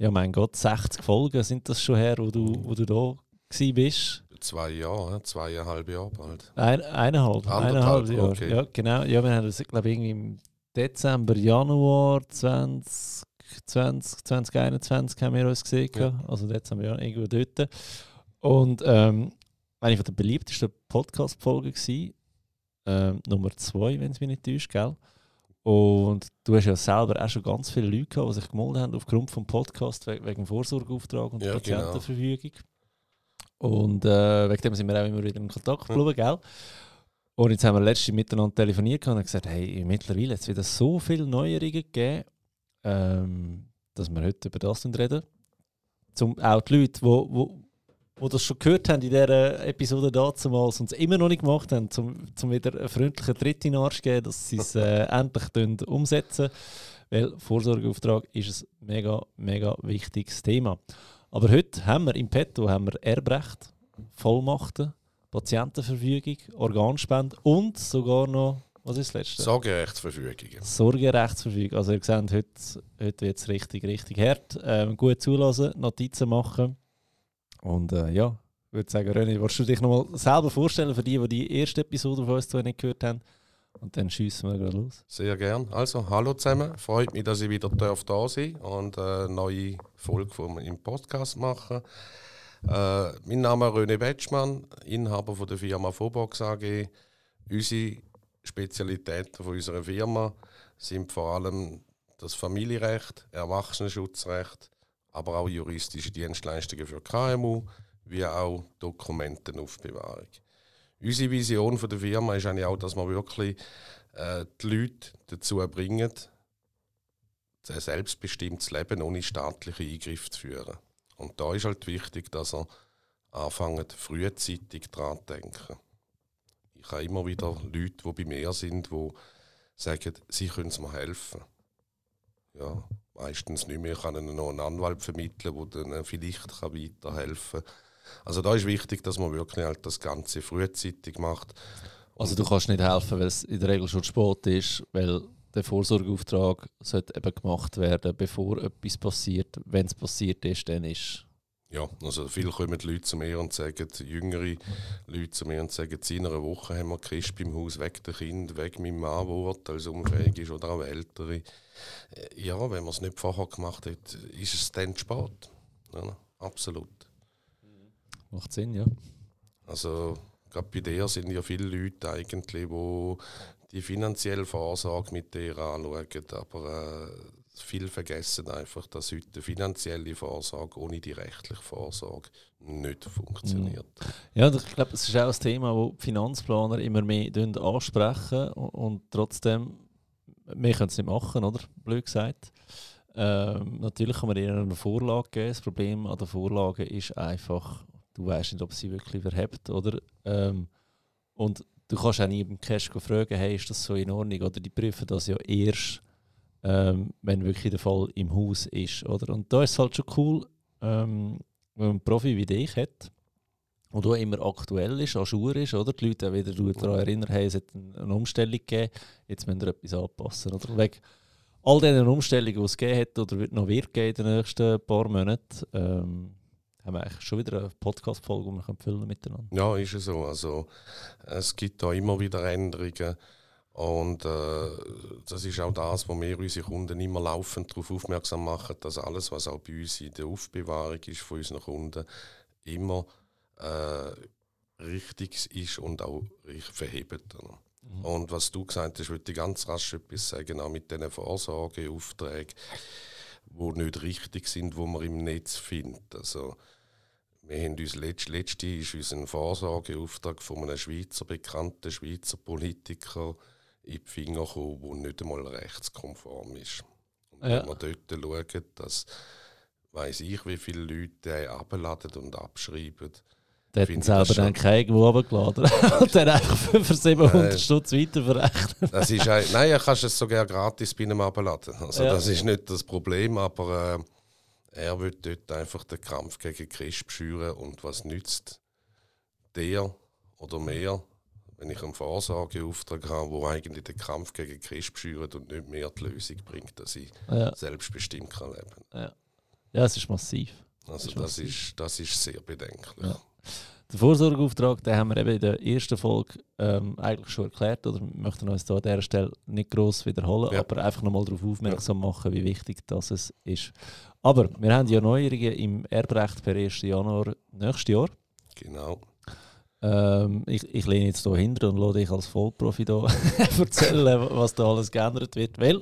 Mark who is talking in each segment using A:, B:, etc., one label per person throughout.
A: ja mein Gott, 60 Folgen sind das schon her, wo du, wo du da bist.
B: Zwei Jahre, zweieinhalb Jahre bald.
A: Ein, eineinhalb, eineinhalb Jahre. Okay. Ja, genau. Ja, wir haben das, glaube ich, irgendwie im Dezember, Januar 2020, 2021 haben wir uns gesehen. Ja. Also Dezember, ja, irgendwo dort. Und ähm, eine von der beliebtesten Podcast-Folgen ähm, Nummer zwei, wenn es mich nicht täuscht, gell? Und du hast ja selber auch schon ganz viele Leute gehabt, die sich gemeldet haben aufgrund des Podcasts wegen, wegen Vorsorgeauftrag und ja, Patientenverfügung. Genau. Und äh, wegen dem sind wir auch immer wieder in Kontakt geblieben, ja. gell? Und jetzt haben wir letztens miteinander telefoniert und gesagt, hey, mittlerweile hat es wieder so viele Neuerungen gegeben, ähm, dass wir heute über das reden. Zum, auch die Leute, die die das schon gehört haben in dieser Episode damals und es immer noch nicht gemacht haben, um zum wieder einen freundlichen Tritt in den Arsch zu geben, dass sie es äh, endlich umsetzen Weil Vorsorgeauftrag ist ein mega, mega wichtiges Thema. Aber heute haben wir im Petto haben wir Erbrecht, Vollmachten, Patientenverfügung, Organspende und sogar noch, was ist das letzte?
B: Sorgerechtsverfügung.
A: Sorgerechtsverfügung. Also ihr seht, heute, heute wird es richtig, richtig hart. Ähm, gut zulassen, Notizen machen und äh, ja, ich würde sagen, René, willst du dich nochmal selber vorstellen für die, die die erste Episode von uns nicht gehört haben? Und dann schießen wir gerade los.
B: Sehr gern. Also, hallo zusammen. Freut mich, dass ich wieder darf da sein und eine neue Folge vom, im Podcast machen. Äh, mein Name ist René Wetschmann, Inhaber von der Firma Fobox AG. Unsere Spezialitäten von unserer Firma sind vor allem das Familienrecht, Erwachsenenschutzrecht, aber auch juristische Dienstleistungen für KMU, wie auch Dokumentenaufbewahrung. Unsere Vision der Firma ist eigentlich auch, dass wir wirklich äh, die Leute dazu bringen, ein selbstbestimmtes Leben ohne staatliche Eingriffe zu führen. Und da ist halt wichtig, dass er anfangen, frühzeitig daran zu denken. Ich habe immer wieder Leute, die bei mir sind, die sagen, sie können mir helfen. Ja, meistens nicht mehr. Ich kann ihnen noch einen Anwalt vermitteln, der dann vielleicht weiterhelfen kann. Also da ist wichtig, dass man wirklich halt das Ganze frühzeitig macht.
A: Also du kannst nicht helfen, weil es in der Regel schon spät ist, weil der Vorsorgeauftrag sollte eben gemacht werden, bevor etwas passiert. Wenn es passiert ist, dann ist
B: ja, also viele kommen die Leute zu mir und sagen, jüngere Leute zu mir und sagen, in einer Woche haben wir Christ beim Haus, weg der Kind, weg meinem Mann, der als unfähig ist oder auch Ältere. Äh, ja, wenn man es nicht vorher gemacht hat, ist es dann spät. Ja, absolut.
A: Macht Sinn, ja.
B: Also, gerade bei dir sind ja viele Leute eigentlich, die die finanzielle Vorsorge mit dir anschauen, aber viel vergessen einfach, dass heute die finanzielle Vorsorge ohne die rechtliche Vorsorge nicht funktioniert. Mhm.
A: Ja, ich glaube, es ist auch ein Thema, das Finanzplaner immer mehr ansprechen und, und trotzdem, wir können es nicht machen, oder? Blöd gesagt. Ähm, natürlich kann man ihnen eine Vorlage geben. Das Problem an der Vorlage ist einfach, du weißt nicht, ob sie wirklich verhebt, oder? Ähm, und du kannst auch nie beim Cash fragen, hey, ist das so in Ordnung? Oder die prüfen das ja erst ähm, wenn wirklich der Fall im Haus ist. Oder? Und da ist es halt schon cool, ähm, wenn man einen Profi wie dich hat, der immer aktuell ist, an Schuhe ist, oder? Die Leute auch wieder daran erinnern, hey, es hat eine Umstellung gegeben, jetzt müssen wir etwas anpassen. Oder? Wegen all diesen Umstellungen, die es gegeben hat oder wird noch wird in den nächsten paar Monaten, ähm, haben wir eigentlich schon wieder eine Podcast-Folge, die wir füllen miteinander.
B: Ja, ist es so. Also, es gibt da immer wieder Änderungen. Und äh, das ist auch das, wo wir unsere Kunden immer laufend darauf aufmerksam machen, dass alles, was auch bei uns in der Aufbewahrung ist von unseren Kunden, immer äh, richtig ist und auch verhebt. Mhm. Und was du gesagt hast, würde ich ganz rasch etwas sagen, auch mit diesen Vorsorgeaufträgen, die nicht richtig sind, wo man im Netz findet. Also, wir haben uns letzt, letzte ist unser Vorsorgeauftrag von einem Schweizer bekannten Schweizer Politiker in die Finger kommen, der nicht einmal rechtskonform ist. Und ja. wenn wir dort schauen, dass weiß ich, wie viele Leute abladen und abschreiben.
A: Der hat selber dann keinen irgendwo runtergeladen und dann einfach für 700 äh, Stutz weiterverrechnet.
B: das ist ein, nein, du kannst es sogar gratis bei einem abladen. Also ja. das ist nicht das Problem, aber äh, er will dort einfach den Kampf gegen Christ schüren und was nützt der oder mehr, wenn ich einen Vorsorgeauftrag habe, wo eigentlich den Kampf gegen Christ schürt und nicht mehr die Lösung bringt, dass ich ja. selbstbestimmt kann leben
A: kann. Ja. ja, es ist massiv.
B: Also das ist, das ist, das ist sehr bedenklich. Ja.
A: Den Vorsorgeauftrag den haben wir eben in der ersten Folge ähm, eigentlich schon erklärt. Oder wir möchten uns da an dieser Stelle nicht gross wiederholen, ja. aber einfach nochmal darauf aufmerksam machen, wie wichtig das ist. Aber wir haben ja Neuerungen im Erbrecht per 1. Januar nächstes Jahr.
B: Genau.
A: Ähm, ich, ich lehne jetzt hier hinter und lasse dich als Vollprofi da erzählen, was da alles geändert wird. Weil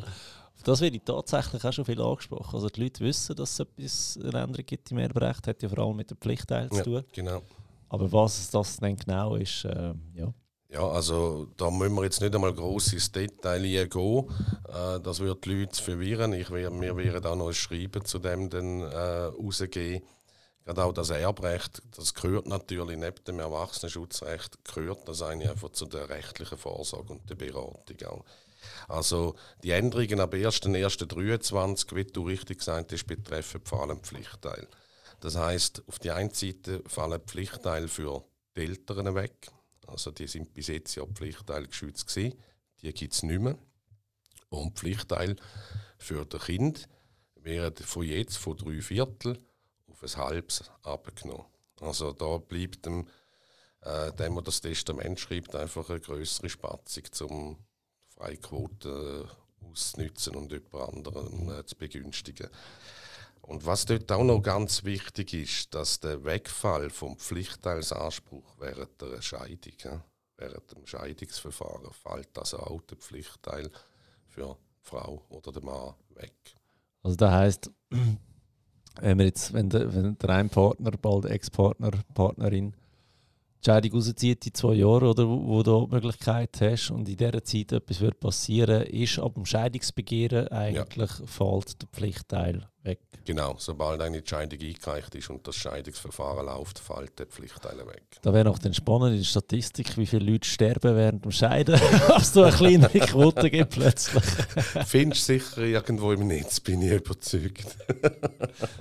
A: das wird tatsächlich auch schon viel angesprochen. Also die Leute wissen, dass es etwas eine Änderung gibt im Erbrecht, hat ja vor allem mit dem Pflichtteil zu tun. Ja,
B: genau.
A: Aber was das dann genau ist, äh, ja.
B: Ja, also da müssen wir jetzt nicht einmal gross ins Detail gehen. Äh, das wird die Leute verwirren. Ich, wir werden auch noch ein Schreiben zu dem dann, äh, rausgeben. Gerade auch das Erbrecht, das gehört natürlich neben dem Erwachsenenschutzrecht, gehört das eigentlich einfach zu der rechtlichen Vorsorge und der Beratung. Also die Änderungen ab 1.1.23, wie du richtig gesagt hast, betreffen vor allem Pflichtteil. Das heißt, auf die einen Seite fallen Pflichtteile für die Eltern weg. Also die sind bis jetzt ja Pflichtteil geschützt gewesen. Die gibt es nicht mehr. Und Pflichtteil für das Kind werden von jetzt von drei Viertel auf ein halbes abgenommen. Also da bleibt dem, äh, dem, der das Testament schreibt, einfach eine größere Spatzung, um Freiquote äh, auszunutzen und jemand anderen äh, zu begünstigen. Und was dort auch noch ganz wichtig ist, dass der Wegfall vom Pflichtteilsanspruch während der Scheidung, ja, während dem Scheidungsverfahren, fällt also auch der Pflichtteil für die Frau oder den Mann weg.
A: Also das heißt, wenn, wir jetzt, wenn, der, wenn der ein Partner, bald Ex-Partner, Partnerin die Scheidung rauszieht in zwei Jahren, oder, wo, wo du die Möglichkeit hast und in dieser Zeit etwas wird passieren ist ab dem Scheidungsbegehren eigentlich ja. fällt der Pflichtteil weg.
B: Genau, sobald eine Scheidung eingereicht ist und das Scheidungsverfahren läuft, fällt der Pflichtteil weg.
A: Da wäre noch dann spannend in der Statistik, wie viele Leute sterben während dem Scheiden, was du eine kleinere Quote gibt plötzlich.
B: Findest du sicher irgendwo im Netz, bin ich überzeugt.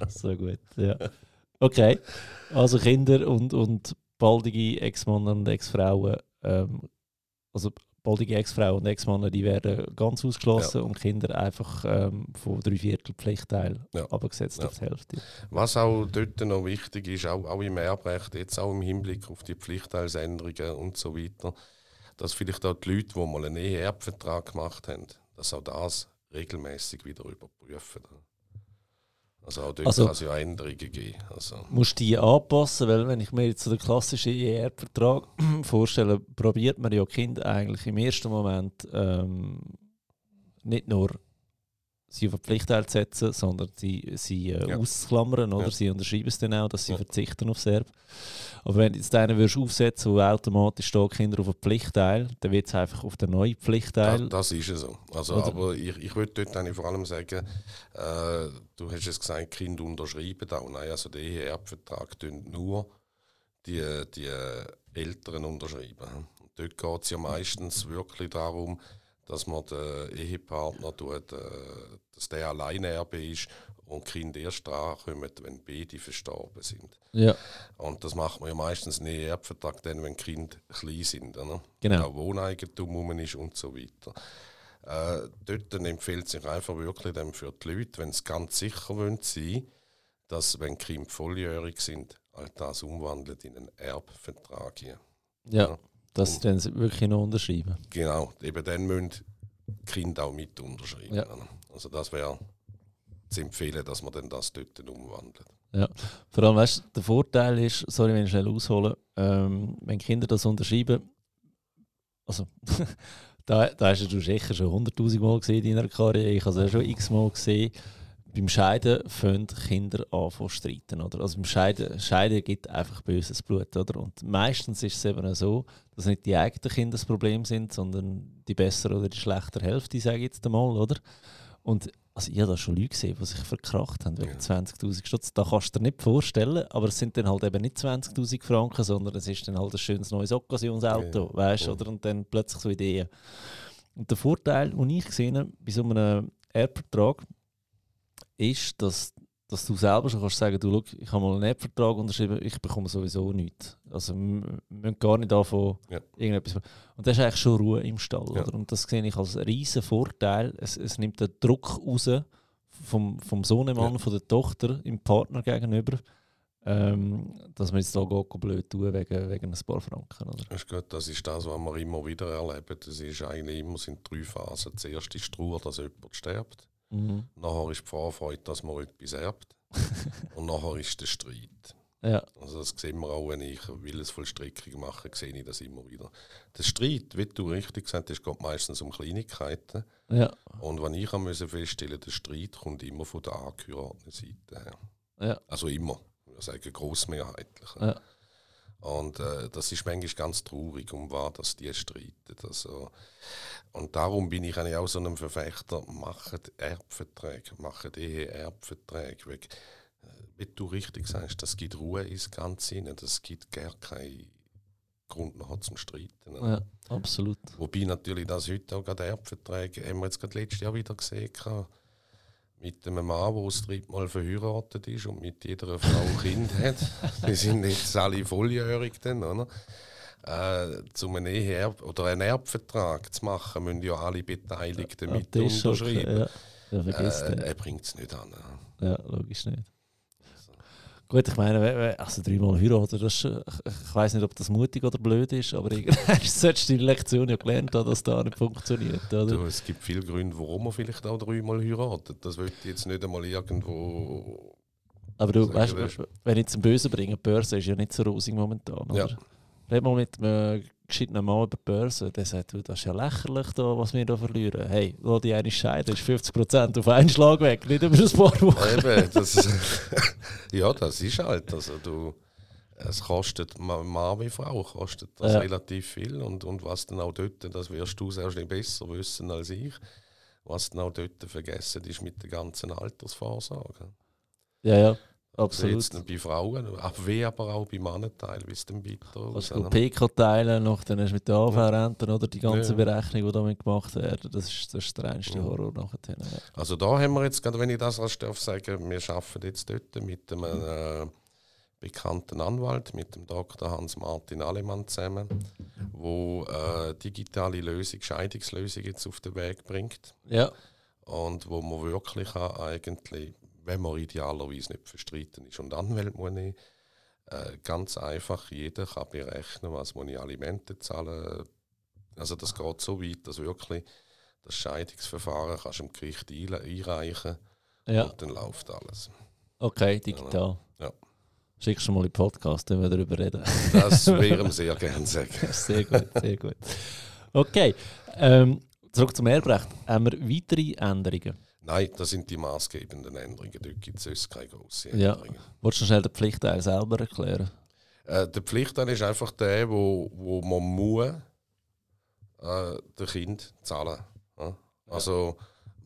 A: so gut, ja. Okay, also Kinder und, und baldige Ex-Männer und Ex-Frauen, ähm, also baldige Ex-Frauen und Ex-Männer, die werden ganz ausgeschlossen ja. und Kinder einfach ähm, von drei Viertel Pflichtteil ja. abgesetzt ja. auf die Hälfte.
B: Was auch dort noch wichtig ist, auch, auch im Erbrecht, jetzt auch im Hinblick auf die Pflichtteilsänderungen und so weiter, dass vielleicht auch die Leute, die mal einen Ehe-Erbvertrag gemacht haben, dass auch das regelmäßig wieder überprüfen. Also auch dort also, kann es ja Änderungen geben. Also.
A: Musst du die anpassen, weil wenn ich mir jetzt so den klassischen ER-Vertrag vorstelle, probiert man ja Kinder eigentlich im ersten Moment ähm, nicht nur sie auf Pflichtteil zu setzen, sondern sie, sie äh, ja. auszuklammern. Oder? Ja. Sie unterschreiben es dann auch, dass sie ja. verzichten auf Serb. Aber wenn du jetzt einen würdest aufsetzen wo automatisch da Kinder auf einen Pflichtteil, dann wird es einfach auf den neuen Pflichtteil.
B: Das, das ist es so. Also, aber ich, ich würde dort eigentlich vor allem sagen, äh, du hast es gesagt, Kinder unterschreiben auch. Nein, also der Eheerbvertrag tun nur die, die Eltern unterschreiben. Und dort geht es ja meistens wirklich darum, dass man den Ehepartner tut, äh, dass der Alleinerbe ist und Kinder erst drankommen, wenn beide verstorben sind.
A: Ja.
B: Und das macht man ja meistens nicht Erbvertrag, dann, wenn Kinder klein sind. Oder?
A: Genau.
B: Auch Wohneigentum rum ist und so weiter. Äh, dort empfiehlt sich einfach wirklich dann für die Leute, wenn sie ganz sicher wollen sein dass, wenn Kinder volljährig sind, all das umwandelt in einen Erbvertrag. Hier.
A: Ja. ja. Dass sie dann wirklich noch unterschreiben.
B: Genau, eben dann müssen die Kinder auch mit unterschreiben. Ja. Also das wäre zu empfehlen, dass man dann das dort umwandelt.
A: Ja, vor allem, weißt, der Vorteil ist, sorry, wenn ich schnell aushole, ähm, wenn Kinder das unterschreiben, also da, da hast du sicher schon 100'000 Mal gesehen in deiner Karriere, ich habe es auch schon x-mal gesehen, beim Scheiden fangen Kinder an zu streiten. Oder? Also beim Scheiden, Scheiden gibt einfach böses Blut. Oder? Und meistens ist es eben so, dass nicht die eigenen Kinder das Problem sind, sondern die bessere oder die schlechtere Hälfte, sage ich jetzt einmal. Oder? Und also ich habe da schon Leute gesehen, die sich verkracht haben wegen ja. 20'000 Stutz. Da kannst du dir nicht vorstellen, aber es sind dann halt eben nicht 20'000 Franken, sondern es ist dann halt ein schönes neues Occasionsauto, ja. weißt du, oder? Und dann plötzlich so Ideen. Und der Vorteil, den ich gesehen habe bei so einem Erbvertrag, ist, dass, dass du selber schon kannst sagen, du, ich habe mal einen Erbvertrag unterschrieben, ich bekomme sowieso nichts. Also wir müssen gar nicht anfangen, ja. irgendetwas Und das ist eigentlich schon Ruhe im Stall. Ja. Oder? Und das sehe ich als riesen Vorteil. Es, es nimmt den Druck raus vom, vom Sohnemann, ja. von der Tochter im Partner gegenüber. Ähm, dass man jetzt da geht, blöd tun wegen, wegen ein paar Franken. Oder?
B: Das ist gut, das ist das, was wir immer wieder erleben. Das ist eigentlich immer sind drei Phasen. Zuerst ist die Ruhe, dass jemand stirbt. Mhm. Nachher ist die Vorfreude, dass man etwas erbt. und nachher ist der Streit.
A: Ja.
B: Also das sehen wir auch, wenn ich Willensvollstreckung mache, sehe ich das immer wieder. Der Streit, wie du richtig gesagt hast, geht meistens um Kleinigkeiten.
A: Ja.
B: Und wenn ich musste feststellen, der Streit kommt immer von der angehörten Seite her.
A: Ja.
B: Also immer, ich würde sagen grossmehrheitlich.
A: Ja.
B: Und äh, das ist manchmal ganz traurig, um was dass die streiten. Also, und darum bin ich eigentlich auch so ein Verfechter, macht Erbverträge, macht Ehe-Erbverträge. Äh, wie du richtig sagst, das gibt Ruhe ins Ganze hinein, das gibt gar keinen Grund nachher zum Streiten.
A: Ja, absolut.
B: Wobei natürlich das heute auch gerade Erbverträge, haben wir jetzt gerade letztes Jahr wieder gesehen, mit einem Mann, der das dritte verheiratet ist und mit jeder Frau ein Kind hat. Wir sind jetzt alle volljährig dann, oder? Äh, um einen Eheerb oder einen Erbvertrag zu machen, müssen ja alle Beteiligten mit unterschreiben.
A: Ja. Ja,
B: äh, er bringt es nicht an.
A: Ja, logisch nicht. Gut, ich meine, also dreimal heiraten, das ist, ich weiß nicht, ob das mutig oder blöd ist, aber irgendwann solltest du die Lektion ja gelernt haben, dass das nicht funktioniert. Oder?
B: Du, es gibt viele Gründe, warum man vielleicht auch dreimal heiratet. Das wird jetzt nicht einmal irgendwo.
A: Aber du weißt, wenn ich zum Bösen bringe, die Börse ist ja nicht so rosig momentan. Oder? Ja. Red mal mit einem gescheiten Mann über die Börse, der sagt, du, das ist ja lächerlich, da, was wir hier verlieren. Hey, lass die eine scheiden, ist 50% auf einen Schlag weg, nicht über ein paar Wochen.
B: Eben, das, ja, das ist halt, also du, es kostet, Mann wie Frau, kostet das ja. relativ viel und, und was dann auch dort, das wirst du sehr schnell besser wissen als ich, was dann auch dort vergessen ist mit der ganzen Altersvorsorge.
A: Ja, ja. Absolut.
B: Jetzt bei Frauen, ab wie aber auch bei Männern teilweise dann weiter.
A: Kannst du PK teilen, noch, dann hast du mit den AV-Renten oder die ganze ja. Berechnung, die damit gemacht werden. Das ist, das ist der reinste Horror nachher. Ja.
B: Also da haben wir jetzt, gerade wenn ich das als darf sagen, wir arbeiten jetzt dort mit einem äh, bekannten Anwalt, mit dem Dr. Hans-Martin Alemann zusammen, der äh, digitale Lösung, Scheidungslösung jetzt auf den Weg bringt.
A: Ja.
B: Und wo man wirklich eigentlich wenn man idealerweise nicht verstritten ist und Anwälte muss ich, äh, ganz einfach, jeder kann berechnen, was muss ich Alimente zahlen. Also das geht so weit, dass wirklich das Scheidungsverfahren kannst du im Gericht einreichen
A: ja.
B: und dann läuft alles.
A: Okay, digital.
B: Ja.
A: Schickst du mal in den Podcast, wenn wir darüber reden.
B: Das wäre wir sehr gerne sagen.
A: sehr gut, sehr gut. Okay, ähm, zurück zum Erbrecht. Haben wir weitere Änderungen?
B: Nein, das sind die maßgebenden Änderungen. Dort gibt es sonst keine grossen Änderungen. Ja.
A: Wolltest du schnell den Pflichtteil selber erklären?
B: Äh, der Pflichtteil ist einfach der, wo, wo man muss äh, dem Kind zahlen ja? Also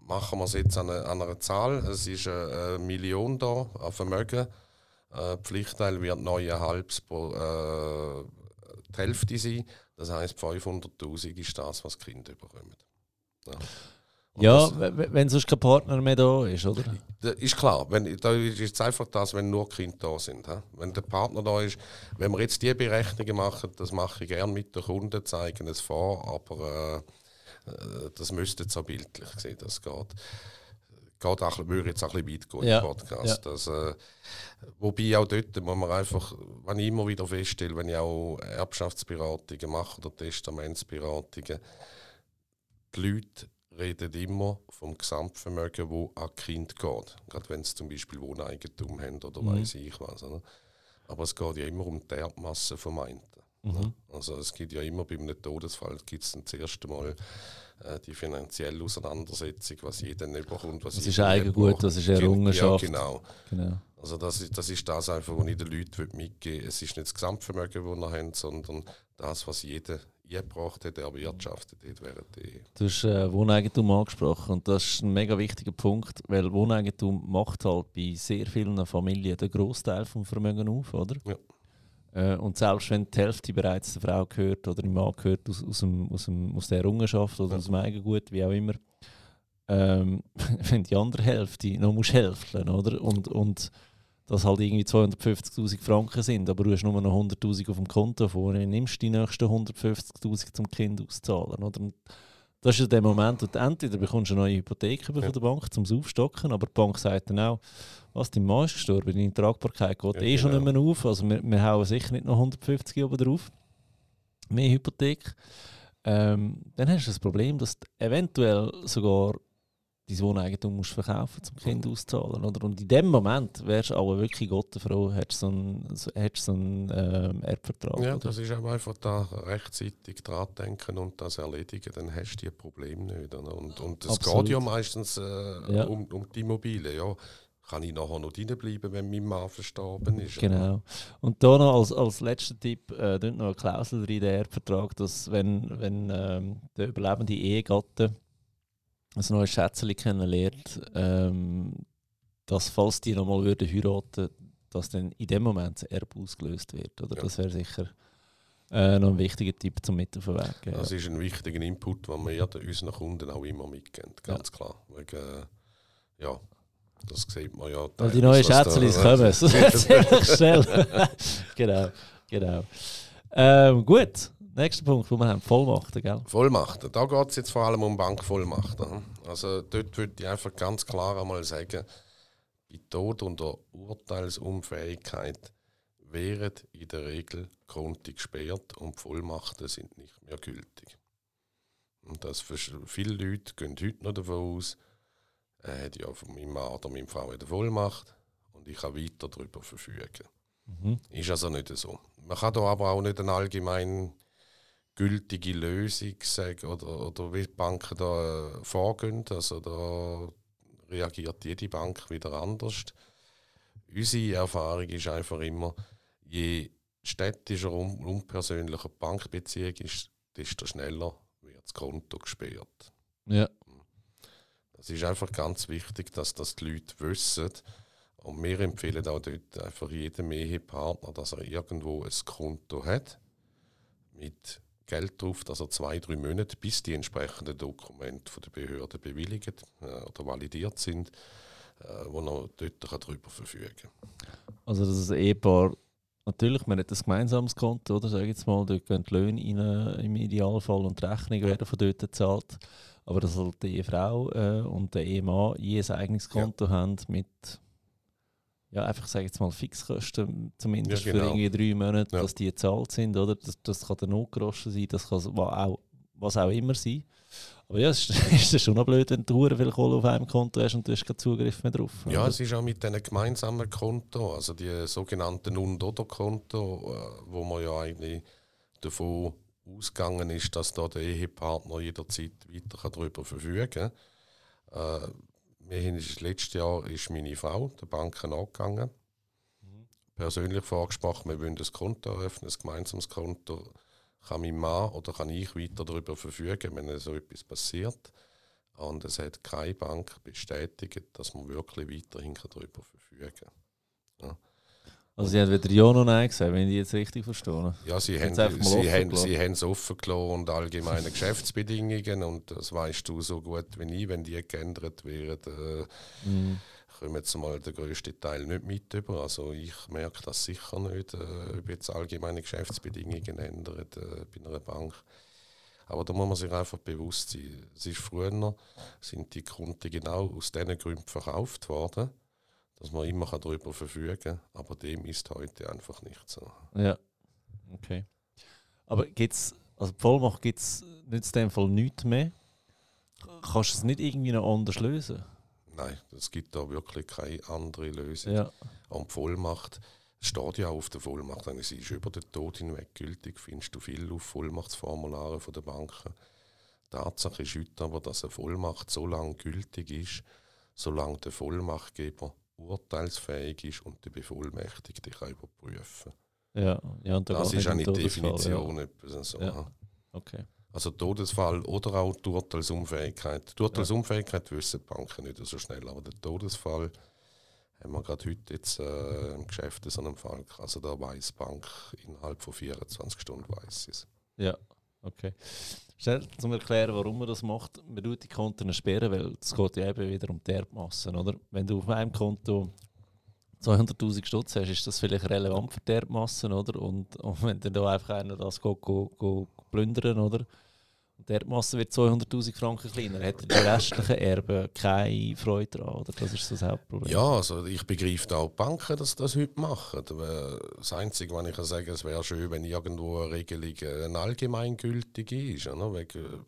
B: machen wir es jetzt an, eine, an einer Zahl. Es ist eine, eine Million da an Vermögen. Äh, Pflichtteil wird neuneinhalb pro äh, die Hälfte sein. Das heisst, 500'000 ist das, was die Kinder bekommen. Ja.
A: Und ja, das, wenn sonst kein Partner mehr da ist, oder?
B: Ist klar. Wenn, da ist es einfach das, wenn nur Kinder da sind. He? Wenn der Partner da ist, wenn wir jetzt diese Berechnungen machen, das mache ich gerne mit den Kunden, zeigen es vor, aber äh, äh das müsste so bildlich sehen, das geht. Geht auch, würde jetzt auch ein bisschen weit gehen
A: ja.
B: im Podcast. Ja. Das, äh, wobei auch dort muss man einfach, wenn ich immer wieder feststelle, wenn ich auch Erbschaftsberatungen mache oder Testamentsberatungen, die Leute reden immer vom Gesamtvermögen, wo an Kind geht. Gerade wenn sie zum Beispiel Wohneigentum haben oder mhm. weiß ich was. Oder? Aber es geht ja immer um die Erbmasse vom einen. Mhm. Also es gibt ja immer bei einem Todesfall gibt es das erste Mal äh, die finanzielle Auseinandersetzung, was jeder bekommt. Was,
A: was ist Eigengut, was ist Errungenschaft.
B: Ja, genau.
A: genau.
B: Also das ist, das ist das einfach, was ich den Leuten mitgeben will. Es ist nicht das Gesamtvermögen, das wir haben, sondern das, was jeder eingebracht hat, erwirtschaftet hat während der Ehe.
A: Du hast äh, Wohneigentum angesprochen und das ist ein mega wichtiger Punkt, weil Wohneigentum macht halt bei sehr vielen Familien den Großteil vom Vermögen auf, oder?
B: Ja.
A: Äh, und selbst wenn die Hälfte bereits der Frau gehört oder dem Mann gehört aus, aus, dem, aus, dem, aus der Errungenschaft oder ja. aus dem Eigengut, wie auch immer, ähm, wenn die andere Hälfte noch muss helfen oder? Und, und dass halt irgendwie 250'000 Franken sind, aber du hast nur noch 100'000 auf dem Konto vor, dann nimmst du die nächsten 150'000 zum Kind auszahlen, oder? Und das ist ja der Moment, wo du entweder bekommst du eine neue Hypothek ja. von der Bank zum Aufstocken, aber die Bank sagt dann auch, was, dein Mann ist gestorben, deine Tragbarkeit geht ja, eh schon genau. nicht mehr auf, also wir, wir hauen sicher nicht noch 150 oben drauf, mehr Hypothek. Ähm, dann hast du das Problem, dass du eventuell sogar dein Wohneigentum musst verkaufen zum Kind auszahlen. Oder? Und in dem Moment wärst du aber wirklich Gott froh, hättest so einen, hättest so einen ähm, Erbvertrag.
B: Ja, oder? das ist auch einfach da rechtzeitig dran denken und das erledigen, dann hast du die Probleme nicht. Oder? Und, und es geht ja meistens äh, ja. Um, um die Immobilie. Ja kann ich nachher noch bleiben, wenn mein Mann verstorben ist.
A: Genau. Und da noch als, als letzter Tipp, äh, noch eine Klausel drin, der Erbvertrag, dass wenn, wenn ähm, der überlebende Ehegatte ein neues Schätzchen kennenlernt, ähm, dass falls die nochmal würden heiraten, dass dann in dem Moment das Erbe ausgelöst wird. Oder? Ja. Das wäre sicher äh, noch ein wichtiger Tipp zum Mit auf.
B: Ja. Das ist ein wichtiger Input, den wir unseren Kunden auch immer mitgeben, ganz ja. klar. Wegen, äh, ja, das sieht man ja.
A: Weil die neuen Schätzchen kommen, ziemlich schnell. genau, genau. Ähm, gut, nächster Punkt, wo wir haben, Vollmachten, gell?
B: Vollmachten, da geht es jetzt vor allem um Bankvollmachten. Also dort würde ich einfach ganz klar einmal sagen, bei Tod und der Urteilsunfähigkeit wären in der Regel Konten gesperrt und Vollmachten sind nicht mehr gültig. Und das für viele Leute gehen heute noch davon aus, er hat ja von meinem Mann oder meiner Frau eine Vollmacht und ich kann weiter darüber verfügen. Mhm. Ist also nicht so. Man kann da aber auch nicht eine allgemein gültige Lösung sagen oder, oder wie die Banken da äh, vorgehen. Also da reagiert jede Bank wieder anders. Unsere Erfahrung ist einfach immer, je städtischer und unpersönlicher die Bankbeziehung ist, desto schneller wird das Konto gesperrt.
A: Ja.
B: Es ist einfach ganz wichtig, dass das die Leute wissen. Und wir empfehlen auch dort einfach jedem Ehepartner, dass er irgendwo ein Konto hat mit Geld drauf, er zwei, drei Monate, bis die entsprechenden Dokumente von der Behörde bewilligt äh, oder validiert sind, äh, wo er dort darüber verfügen kann.
A: Also dass das Ehepaar, natürlich, man hat ein gemeinsames Konto, oder sage jetzt mal, dort gehen die Löhne rein, im Idealfall und die Rechnungen werden von dort gezahlt, aber dass halt die Ehefrau äh, und der Ehemann je ein eigenes Konto ja. haben mit ja, einfach sage jetzt mal Fixkosten, zumindest ja, genau. für irgendwie drei Monate, ja. dass die gezahlt sind, oder? Das, das kann der Notgroschen sein, das kann auch, was auch immer sein. Aber ja, es ist, ist schon noch blöd, wenn du viel Kohle auf einem Konto hast und du hast keinen Zugriff mehr drauf.
B: Ja, oder? es ist auch mit diesen gemeinsamen Konto, also die sogenannten Und-Oder-Konto, äh, wo man ja eigentlich davon ausgegangen ist, dass da der Ehepartner jederzeit weiter darüber verfügen kann. Äh, wir haben letztes Jahr ist meine Frau der Bank angegangen. Mhm. Persönlich vorgesprochen, wir wollen ein Konto eröffnen, ein gemeinsames Konto. Kann mein Mann oder kann ich weiter darüber verfügen, wenn so etwas passiert? Und es hat keine Bank bestätigt, dass man wirklich weiterhin darüber verfügen kann. Ja.
A: Also sie haben weder Ja noch Nein gesagt, wenn ich jetzt richtig verstehe.
B: Ja, sie haben, sie, haben, sie haben es offen gelassen und allgemeine Geschäftsbedingungen und das weißt du so gut wie ich, wenn die geändert werden, äh, mm. kommen jetzt mal der größte Teil nicht mit über. Also ich merke das sicher nicht, äh, ob jetzt allgemeine Geschäftsbedingungen ändern äh, bei einer Bank. Aber da muss man sich einfach bewusst sein. Es ist früher, sind die Kunden genau aus diesen Gründen verkauft worden dass man immer darüber verfügen kann, aber dem ist heute einfach nicht so.
A: Ja, okay. Aber gibt's, also die Vollmacht gibt es in dem Fall nichts mehr? Kannst du es nicht irgendwie noch anders lösen?
B: Nein, es gibt da wirklich keine andere Lösung.
A: Ja.
B: Und die Vollmacht steht ja auf der Vollmacht, sie ist über den Tod hinweg gültig, findest du viel auf Vollmachtsformularen der Banken. Tatsache ist heute aber, dass eine Vollmacht so lange gültig ist, solange der Vollmachtgeber urteilsfähig ist und der Bevollmächtigte kann überprüfen
A: ja, ja,
B: Das ist eine Definition. Ja. So.
A: Ja. Okay.
B: Also Todesfall oder auch die Urteilsunfähigkeit. Die Urteilsunfähigkeit ja. wissen die Banken nicht so schnell, aber der Todesfall haben wir gerade heute jetzt äh, im Geschäft so einen Fall. Also da weiß die Bank innerhalb von 24 Stunden weiß es.
A: Ja, okay. Schnell zum Erklären, warum man das macht. Man tut die Konten sperren, weil es geht ja eben wieder um die Erbmassen, oder? Wenn du auf einem Konto 200'000 Stutz hast, ist das vielleicht relevant für die Erbmassen, oder? Und, und wenn dann da einfach einer das geht, geht, geht plündern, oder? Die Erbmasse wird 200'000 Franken kleiner. Hätten die restlichen Erben keine Freude daran? Oder? Das ist das Hauptproblem.
B: Ja, also ich begreife auch die Banken, dass das heute machen. Das Einzige, was ich kann sagen es wäre schön, wenn irgendwo eine Regelung eine allgemeingültige ist. Oder? Wegen,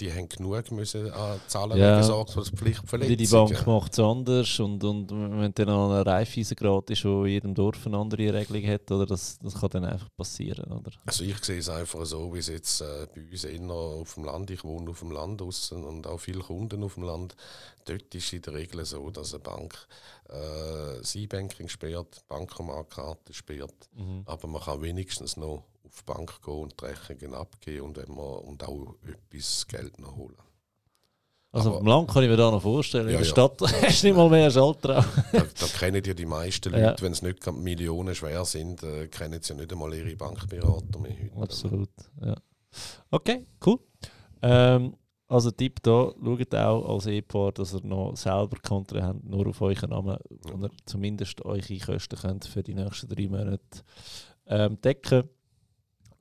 B: die haben genug müssen an Zahlen
A: ja.
B: Sorgfaltspflichtverletzungen.
A: Die Bank macht es anders und, und wenn dann an einer Reifeisengrad ist, wo in jedem Dorf eine andere Regelung hat, oder das, das kann dann einfach passieren. Oder?
B: Also ich sehe es einfach so, wie es jetzt äh, bei uns eher auf dem Land, ich wohne auf dem Land aussen und auch viele Kunden auf dem Land, dort ist es in der Regel so, dass eine Bank äh, das E-Banking sperrt, Bankomatkarte sperrt, mhm. aber man kann wenigstens noch auf die Bank gehen und die Rechnungen abgeben und, wenn man, und auch etwas Geld noch holen.
A: Also Aber, dem Land kann ich mir da noch vorstellen. Ja, in der ja. Stadt hast du nicht mal mehr Schalter.
B: da, da kennen ja die meisten Leute, ja. wenn es nicht Millionen schwer sind, äh, kennen sie ja nicht einmal ihre Bankberater mehr
A: heute. Absolut, ja. Okay, cool. Ähm, also Tipp da, schaut auch als Ehepaar, dass ihr noch selber Konto habt, nur auf euren Namen, und ihr zumindest eure Kosten könnt für die nächsten drei Monate ähm, decken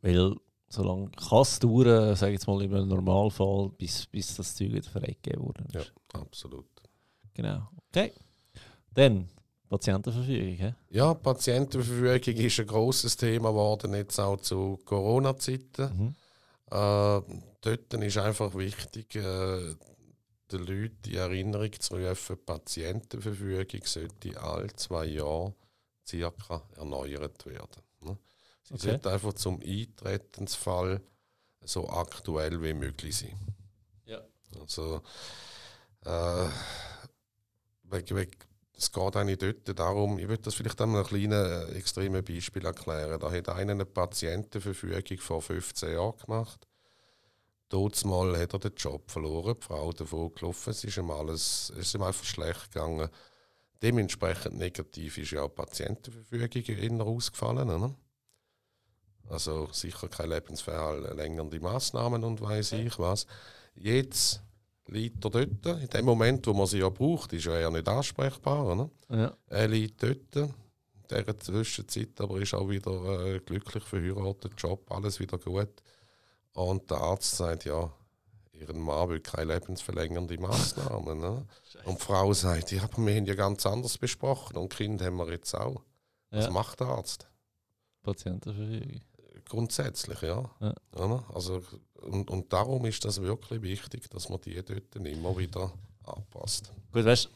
A: weil solange kann es dauern, sage ich jetzt mal im Normalfall, bis, bis das Zeug wieder freigegeben wurde.
B: Ja, absolut.
A: Genau. Okay. Dann Patientenverfügung. He?
B: Ja, Patientenverfügung ist ein grosses Thema geworden, jetzt auch zu Corona-Zeiten. Mhm. Äh, dort ist einfach wichtig, äh, den Leuten die Erinnerung zu rufen, die Patientenverfügung sollte alle zwei Jahre circa erneuert werden. Sie okay. sollte einfach zum Eintretensfall so aktuell wie möglich sein.
A: Ja.
B: Also, äh, weg, weg, es geht eigentlich dort darum, ich würde das vielleicht einmal ein kleines äh, extremes Beispiel erklären. Da hat einer eine Patientenverfügung vor 15 Jahren gemacht. Mal hat er den Job verloren, die Frau davon gelaufen, es ist ihm, alles, es ist ihm einfach schlecht gegangen. Dementsprechend negativ ist ja auch die Patientenverfügung eher ausgefallen. Oder? Also sicher keine lebensverlängernde Massnahmen und weiß ich was. Jetzt liegt er dort. In dem Moment, wo man sie ja braucht, ist er ja nicht ansprechbar. Oder?
A: Ja.
B: Er liegt dort. In dieser Zwischenzeit aber ist auch wieder äh, glücklich verheiratet, Job, alles wieder gut. Und der Arzt sagt, ja, ihren Mann will keine lebensverlängernde Massnahmen. Ne? Und die Frau sagt, ja, aber wir haben ja ganz anders besprochen und Kind haben wir jetzt auch. Was ja. macht der Arzt?
A: Patientenverfügung
B: grundsätzlich, ja. ja. Also, und, und darum ist das wirklich wichtig, dass man die dort immer wieder anpasst.
A: Gut, weißt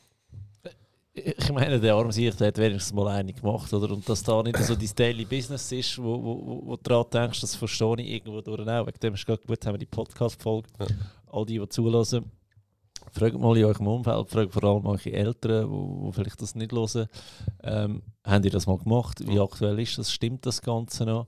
A: ich meine, der arme Sicht hat wenigstens mal eine gemacht, oder? Und dass da nicht so dein Daily Business ist, wo, wo, wo du daran denkst, das verstehe ich irgendwo durch auch. Wegen dem ist gerade gut, haben wir die Podcast-Folge. Ja. All die, die zulassen, fragt mal in eurem Umfeld, fragt vor allem eure Eltern, die vielleicht das nicht hören. Ähm, haben die das mal gemacht? Wie aktuell ist das? Stimmt das Ganze noch?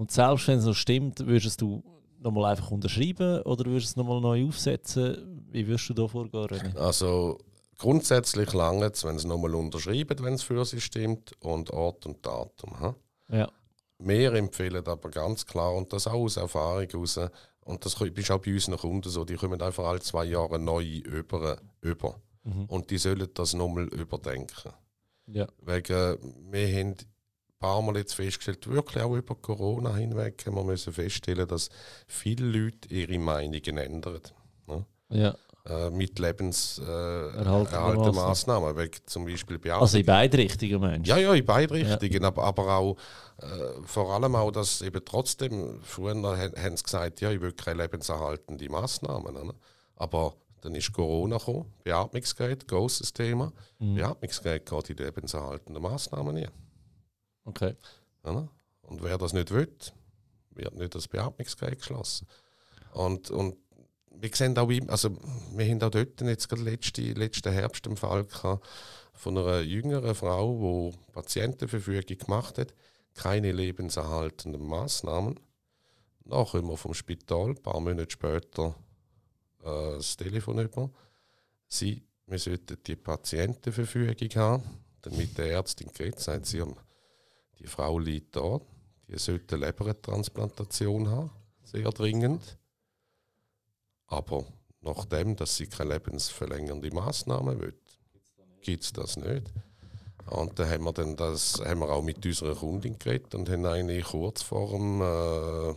A: Und selbst wenn es noch stimmt, würdest du nochmal einfach unterschreiben oder würdest du es nochmal neu aufsetzen? Wie würdest du da vorgehen, René?
B: Also grundsätzlich lange es, wenn es nochmal unterschreiben, wenn es für sie stimmt und Ort und Datum. Ha?
A: Ja.
B: Wir empfehlen aber ganz klar, und das auch aus Erfahrung heraus, und das ist auch bei unseren Kunden so, die kommen einfach alle zwei Jahre neu über. über. Mhm. Und die sollen das nochmal überdenken.
A: Ja.
B: Wegen, wir haben paar Mal jetzt festgestellt, wirklich auch über Corona hinweg, haben wir müssen feststellen, dass viele Leute ihre Meinungen ändern.
A: Ne? Ja.
B: Äh, mit lebenserhaltenden äh, Maßnahmen, zum Beispiel
A: Beatmung. Also in beide Richtungen meinst
B: du? Ja, ja, in beide Richtungen, ja. aber, aber auch äh, vor allem auch, dass eben trotzdem, früher haben sie gesagt, ja, ich will keine lebenserhaltende Maßnahmen. Ne? Aber dann ist Corona gekommen, Beatmungsgerät, großes Thema. Mhm. Beatmungsgerät geht in die lebenserhaltenden Maßnahmen nicht.
A: Okay.
B: Ja, und wer das nicht will, wird nicht das Beatmungsgerät geschlossen. Und, und wir sehen auch, also wir haben auch dort jetzt gerade letzten, letzten Herbst einen Fall von einer jüngeren Frau, die Patientenverfügung gemacht hat, keine lebenserhaltenden Maßnahmen. Kommen wir vom Spital, ein paar Monate später äh, das Telefon über. Sie, wir sollten die Patientenverfügung haben. Dann mit der Ärztin geredet, sagt sie, die Frau liegt da, die sollte eine Lebertransplantation haben, sehr dringend. Aber nachdem, dass sie keine lebensverlängernde Maßnahme will, gibt es das nicht. Und dann haben wir, dann das, haben wir auch mit unserer Kundin geredet und haben eigentlich kurz vor dem äh,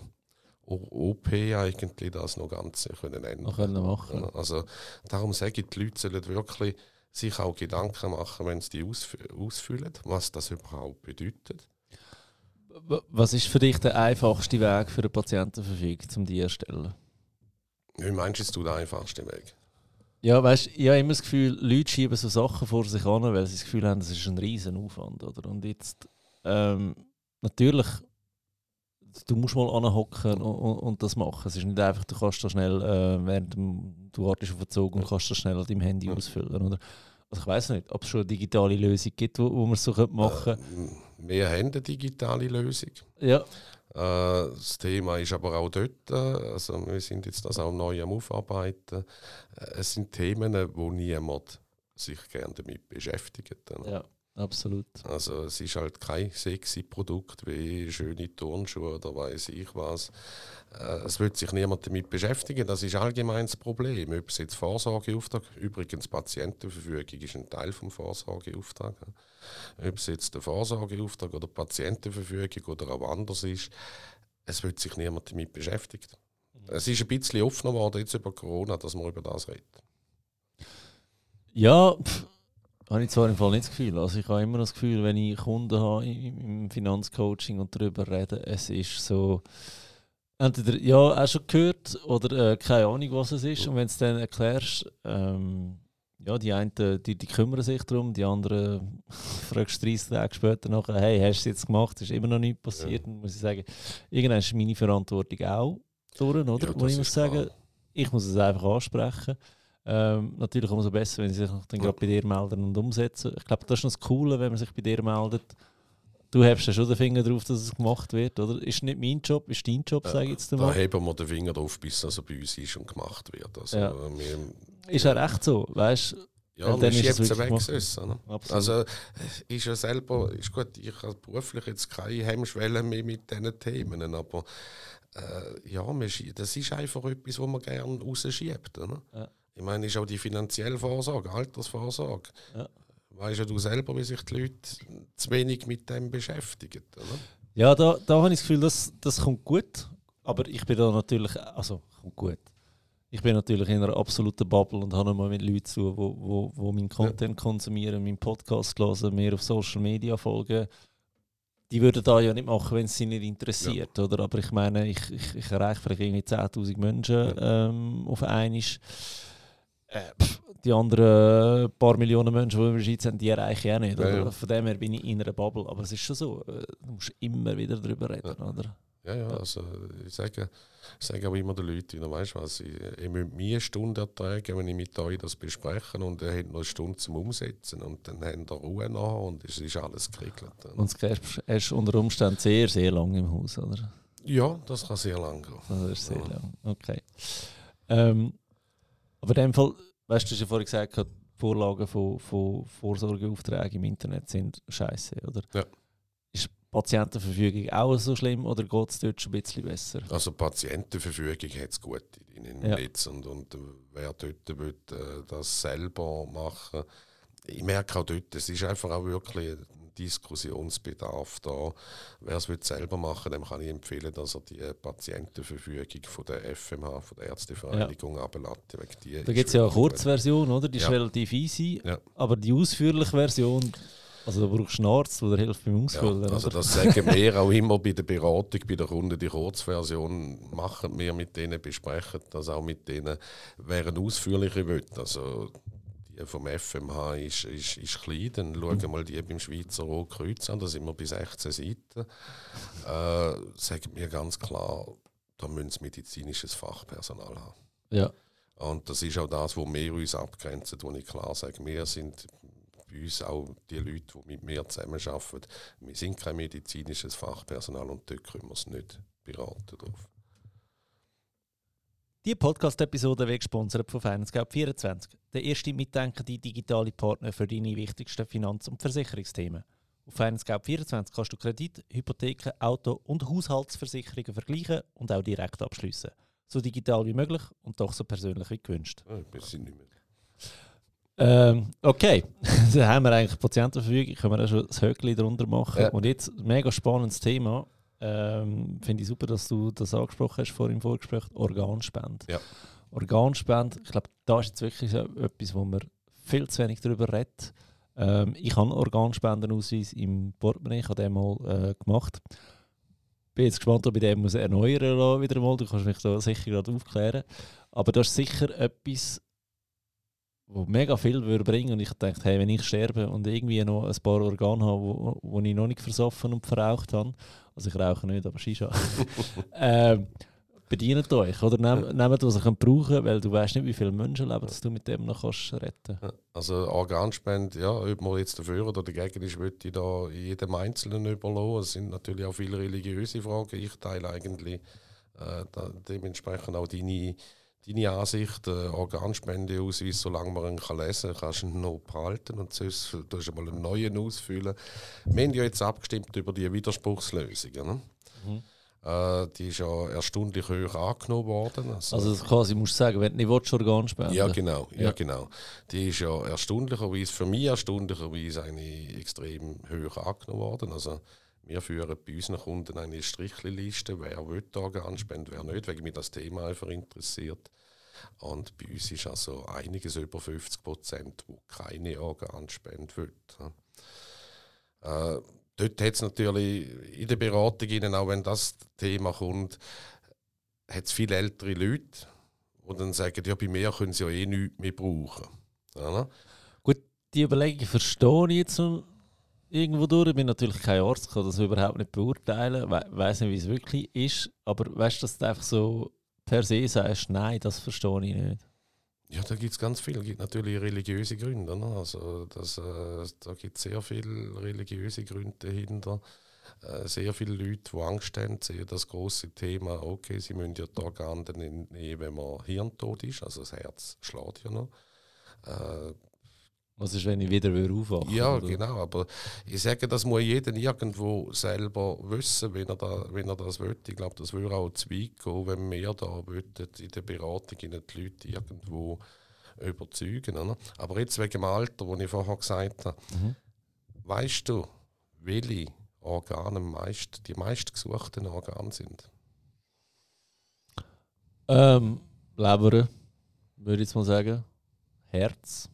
B: OP eigentlich das noch ganz können ändern
A: können machen.
B: Also darum sage ich, die Leute sollen wirklich sich auch Gedanken machen, wenn sie die ausf ausfüllen, was das überhaupt bedeutet.
A: Was ist für dich der einfachste Weg für eine Patientenverfügung, um die zu erstellen?
B: Wie meinst du, der einfachste Weg?
A: Ja, weißt, ich habe immer das Gefühl, Leute schieben so Sachen vor sich an, weil sie das Gefühl haben, das ist ein riesen Aufwand. Oder? Und jetzt, ähm, natürlich, du musst mal anhocken und, und, und, das machen. Es ist nicht einfach, du kannst da schnell, äh, während du wartest auf den Zug und kannst das schnell an deinem Handy ausfüllen. Oder? Also ich weiß nicht, ob es schon eine digitale Lösung gibt, wo, wo man es so machen könnte.
B: Wir haben eine digitale Lösung.
A: Ja.
B: Äh, das Thema ist aber auch dort, äh, also wir sind jetzt das auch neu am Aufarbeiten. Äh, es sind Themen, wo niemand sich gerne damit beschäftigt.
A: Ja, absolut.
B: Also es ist halt kein sexy Produkt wie schöne Turnschuhe oder weiß ich was. Es wird sich niemand damit beschäftigen. Das ist allgemein das Problem. Ob es jetzt Vorsorgeauftrag, übrigens Patientenverfügung ist ein Teil vom Vorsorgeauftrag. Ob es jetzt der Vorsorgeauftrag oder Patientenverfügung oder auch anders ist, es wird sich niemand damit beschäftigt. Es ist ein bisschen offener geworden jetzt über Corona, dass man über das redet.
A: Ja, pff, habe ich zwar im Fall nicht das Gefühl. Also ich habe immer das Gefühl, wenn ich Kunden habe im Finanzcoaching und darüber rede, es ist so entweder ja auch schon gehört oder äh, keine Ahnung, was es ist. Und wenn du es dann erklärst, ähm, ja, die einen die, die kümmern sich darum, die anderen fragst du 30 Tage später nachher, hey, hast du es jetzt gemacht? Ist immer noch nichts passiert. Ja. Dann muss ich sagen, irgendwann ist meine Verantwortung auch durch, oder? Ja, Wo ich muss sagen, ich muss es einfach ansprechen. Ähm, natürlich umso besser, wenn sie sich dann gerade bei dir melden und umsetzen. Ich glaube, das ist noch das Coole, wenn man sich bei dir meldet. Du hast ja schon den Finger drauf, dass es gemacht wird, oder? Ist nicht mein Job, ist dein Job, sage ich jetzt
B: mal. Da heben wir den Finger drauf, bis es also bei uns ist und gemacht wird. Also,
A: ja. wir, ist ja recht so, weißt du?
B: Ja, man dann schiebt es weg. Ne? Also ist ja selber, ist gut, ich habe beruflich jetzt keine Hemmschwelle mehr mit diesen Themen, aber äh, ja, das ist einfach etwas, was man gerne rausschiebt. Ne? Ja. Ich meine, ist auch die finanzielle Vorsorge, Altersvorsorge. Ja. Weißt ja du selber, wie sich die Leute zu wenig mit dem beschäftigen. Oder?
A: Ja, da, da habe ich das Gefühl, das, das kommt gut. Aber ich bin da natürlich, also kommt gut ich bin natürlich in einer absoluten Bubble und habe mal mit Leuten zu, wo, wo, wo meinen Content ja. konsumieren, meinen Podcast hören, mir auf Social Media folgen. Die würden da ja nicht machen, wenn es sie nicht interessiert, ja. oder? Aber ich meine, ich, ich, ich erreiche vielleicht irgendwie 10'000 Menschen ja. ähm, auf einmal. Äh, die anderen paar Millionen Menschen, die in der Schweiz sind, die erreiche ich auch nicht. Ja, Von dem her bin ich in einer Bubble. Aber es ist schon so, äh, du musst immer wieder darüber reden, oder?
B: Ja, ja, also ich sage, ich sage auch immer den Leuten, du weißt was, ich, ich müsst mir eine Stunde ertragen, wenn ich mit euch das bespreche und ihr habt noch eine Stunde zum Umsetzen und dann habt ihr Ruhe nach und es ist alles geregelt.
A: Und es ist unter Umständen sehr, sehr lang im Haus, oder?
B: Ja, das kann sehr lang gehen.
A: Das ist sehr ja. lang, okay. Ähm, aber in dem Fall, weißt du, du hast ja vorhin gesagt, die Vorlagen von, von Vorsorgeaufträgen im Internet sind scheiße, oder?
B: Ja.
A: Patientenverfügung auch so schlimm oder geht es dort schon ein bisschen besser?
B: Also Patientenverfügung hat es gut in den ja. Netz und, und wer dort will, äh, das selber machen ich merke auch dort, es ist einfach auch wirklich Diskussionsbedarf da. Wer es selber machen dem kann ich empfehlen, dass er die Patientenverfügung von der FMH, von der Ärztevereinigung ja. ablässt.
A: Da gibt es ja eine Kurzversion, oder? Die ist ja. relativ easy, ja. aber die ausführliche Version also da brauchst du einen Arzt, der hilft beim Ausfüllen.
B: Ja, also das sagen wir auch immer bei der Beratung, bei der Kunde, die Kurzversion machen wir mit denen, besprechen das auch mit denen, wer eine ausführliche will. Also die vom FMH ist, ist, ist klein, dann schauen wir mal die beim Schweizer Rotkreuz an, da sind wir bei 16 Seiten. Äh, sagen wir ganz klar, da müssen sie medizinisches Fachpersonal haben.
A: Ja.
B: Und das ist auch das, wo wir uns abgrenzen, wo ich klar sage, wir sind bei uns auch die Leute, die mit mir zusammenarbeiten, wir sind kein medizinisches Fachpersonal und dort können wir es nicht beraten drauf.
A: Die Podcast-Episode wird gesponsert von FinanceGap24, der erste mitdenkende digitale Partner für deine wichtigsten Finanz- und Versicherungsthemen. Auf FinanceGap24 kannst du Kredit, Hypotheken, Auto- und Haushaltsversicherungen vergleichen und auch direkt abschließen. So digital wie möglich und doch so persönlich wie gewünscht.
B: Ich bin nicht mehr.
A: Ähm, okay, dann haben wir eigentlich Patientenverfügung, können wir auch schon das Höckli drunter machen. Ja. Und jetzt ein mega spannendes Thema. Ähm, Finde ich super, dass du das angesprochen hast vor im Vorgespräch, Organspende.
B: Ja.
A: Organspende, ich glaube, da ist jetzt wirklich so etwas, wo man viel zu wenig darüber redet. Ähm, ich habe einen Organspendenausweis im Portemonnaie, ich habe den mal äh, gemacht. Bin jetzt gespannt, ob ich den muss erneuern muss, wieder mal. Du kannst mich da sicher gerade aufklären. Aber das ist sicher etwas, wo mega viel würde bringen und ich dachte, hey, wenn ich sterbe und irgendwie noch ein paar Organe habe, wo, wo ich noch nicht versoffen und verraucht habe, also ich rauche nicht, aber Shisha, ähm, bedient euch oder nehmt, nehmt was ihr könnt brauchen, weil du weißt nicht, wie viele Menschenleben dass du mit dem noch kannst retten.
B: Also Organspende, ja, ob man jetzt dafür oder dagegen ist, würde ich da jedem Einzelnen überlassen. Es sind natürlich auch viele religiöse Fragen. Ich teile eigentlich äh, dementsprechend auch deine deine Ansicht, äh, Organspendeausweis, solange man ihn kann lesen kann, kannst du ihn noch behalten und sonst du hast mal einen neuen ausfüllen. Wir haben ja jetzt abgestimmt über die Widerspruchslösungen. Ne? Mhm. Äh, die ist ja erstaunlich hoch angenommen worden.
A: Also, also quasi musst du sagen, wenn du nicht willst, Organ spenden
B: Ja, genau. Ja. ja. genau. Die ist ja erstaunlicherweise, für mich erstaunlicherweise eine extrem hoch angenommen worden. Also, wir führen bei unseren Kunden eine Strichliste, wer will Organ spenden, wer nicht, weil mich das Thema einfach interessiert. Und bei uns ist also einiges über 50 Prozent, wo keine Organspende will. Äh, dort hat es natürlich in der Beratung, auch wenn das Thema kommt, hat es viele ältere Leute, die dann sagen, ja, bei mir können sie ja eh nichts mehr brauchen. Ja,
A: Gut, die Überlegung verstehe ich jetzt irgendwo durch. Ich bin natürlich kein Arzt, kann das überhaupt nicht beurteilen. We weiß nicht, wie es wirklich ist. Aber weißt du, dass du einfach so per se sagst, nein, das verstehe ich nicht.
B: Ja, da gibt es ganz viel. Es gibt natürlich religiöse Gründe. Ne? Also das, äh, da gibt es sehr viele religiöse Gründe dahinter. Äh, sehr viele Leute, die Angst haben, sehen das große Thema, okay, sie müssen ja die Organe nehmen, wenn man hirntot ist, also das Herz schlägt ja noch. Äh,
A: was ist, wenn ich wieder aufwache?
B: Ja, oder? genau. Aber ich sage, das muss jeder irgendwo selber wissen, wenn er, da, wenn er das will. Ich glaube, das würde auch zu weit gehen, wenn wir da würden, in der Beratung die Leute irgendwo überzeugen. Oder? Aber jetzt wegen dem Alter, das ich vorher gesagt habe, mhm. weißt du, welche Organe meist, die meistgesuchten Organe sind?
A: Ähm, Leber, würde ich jetzt mal sagen. Herz.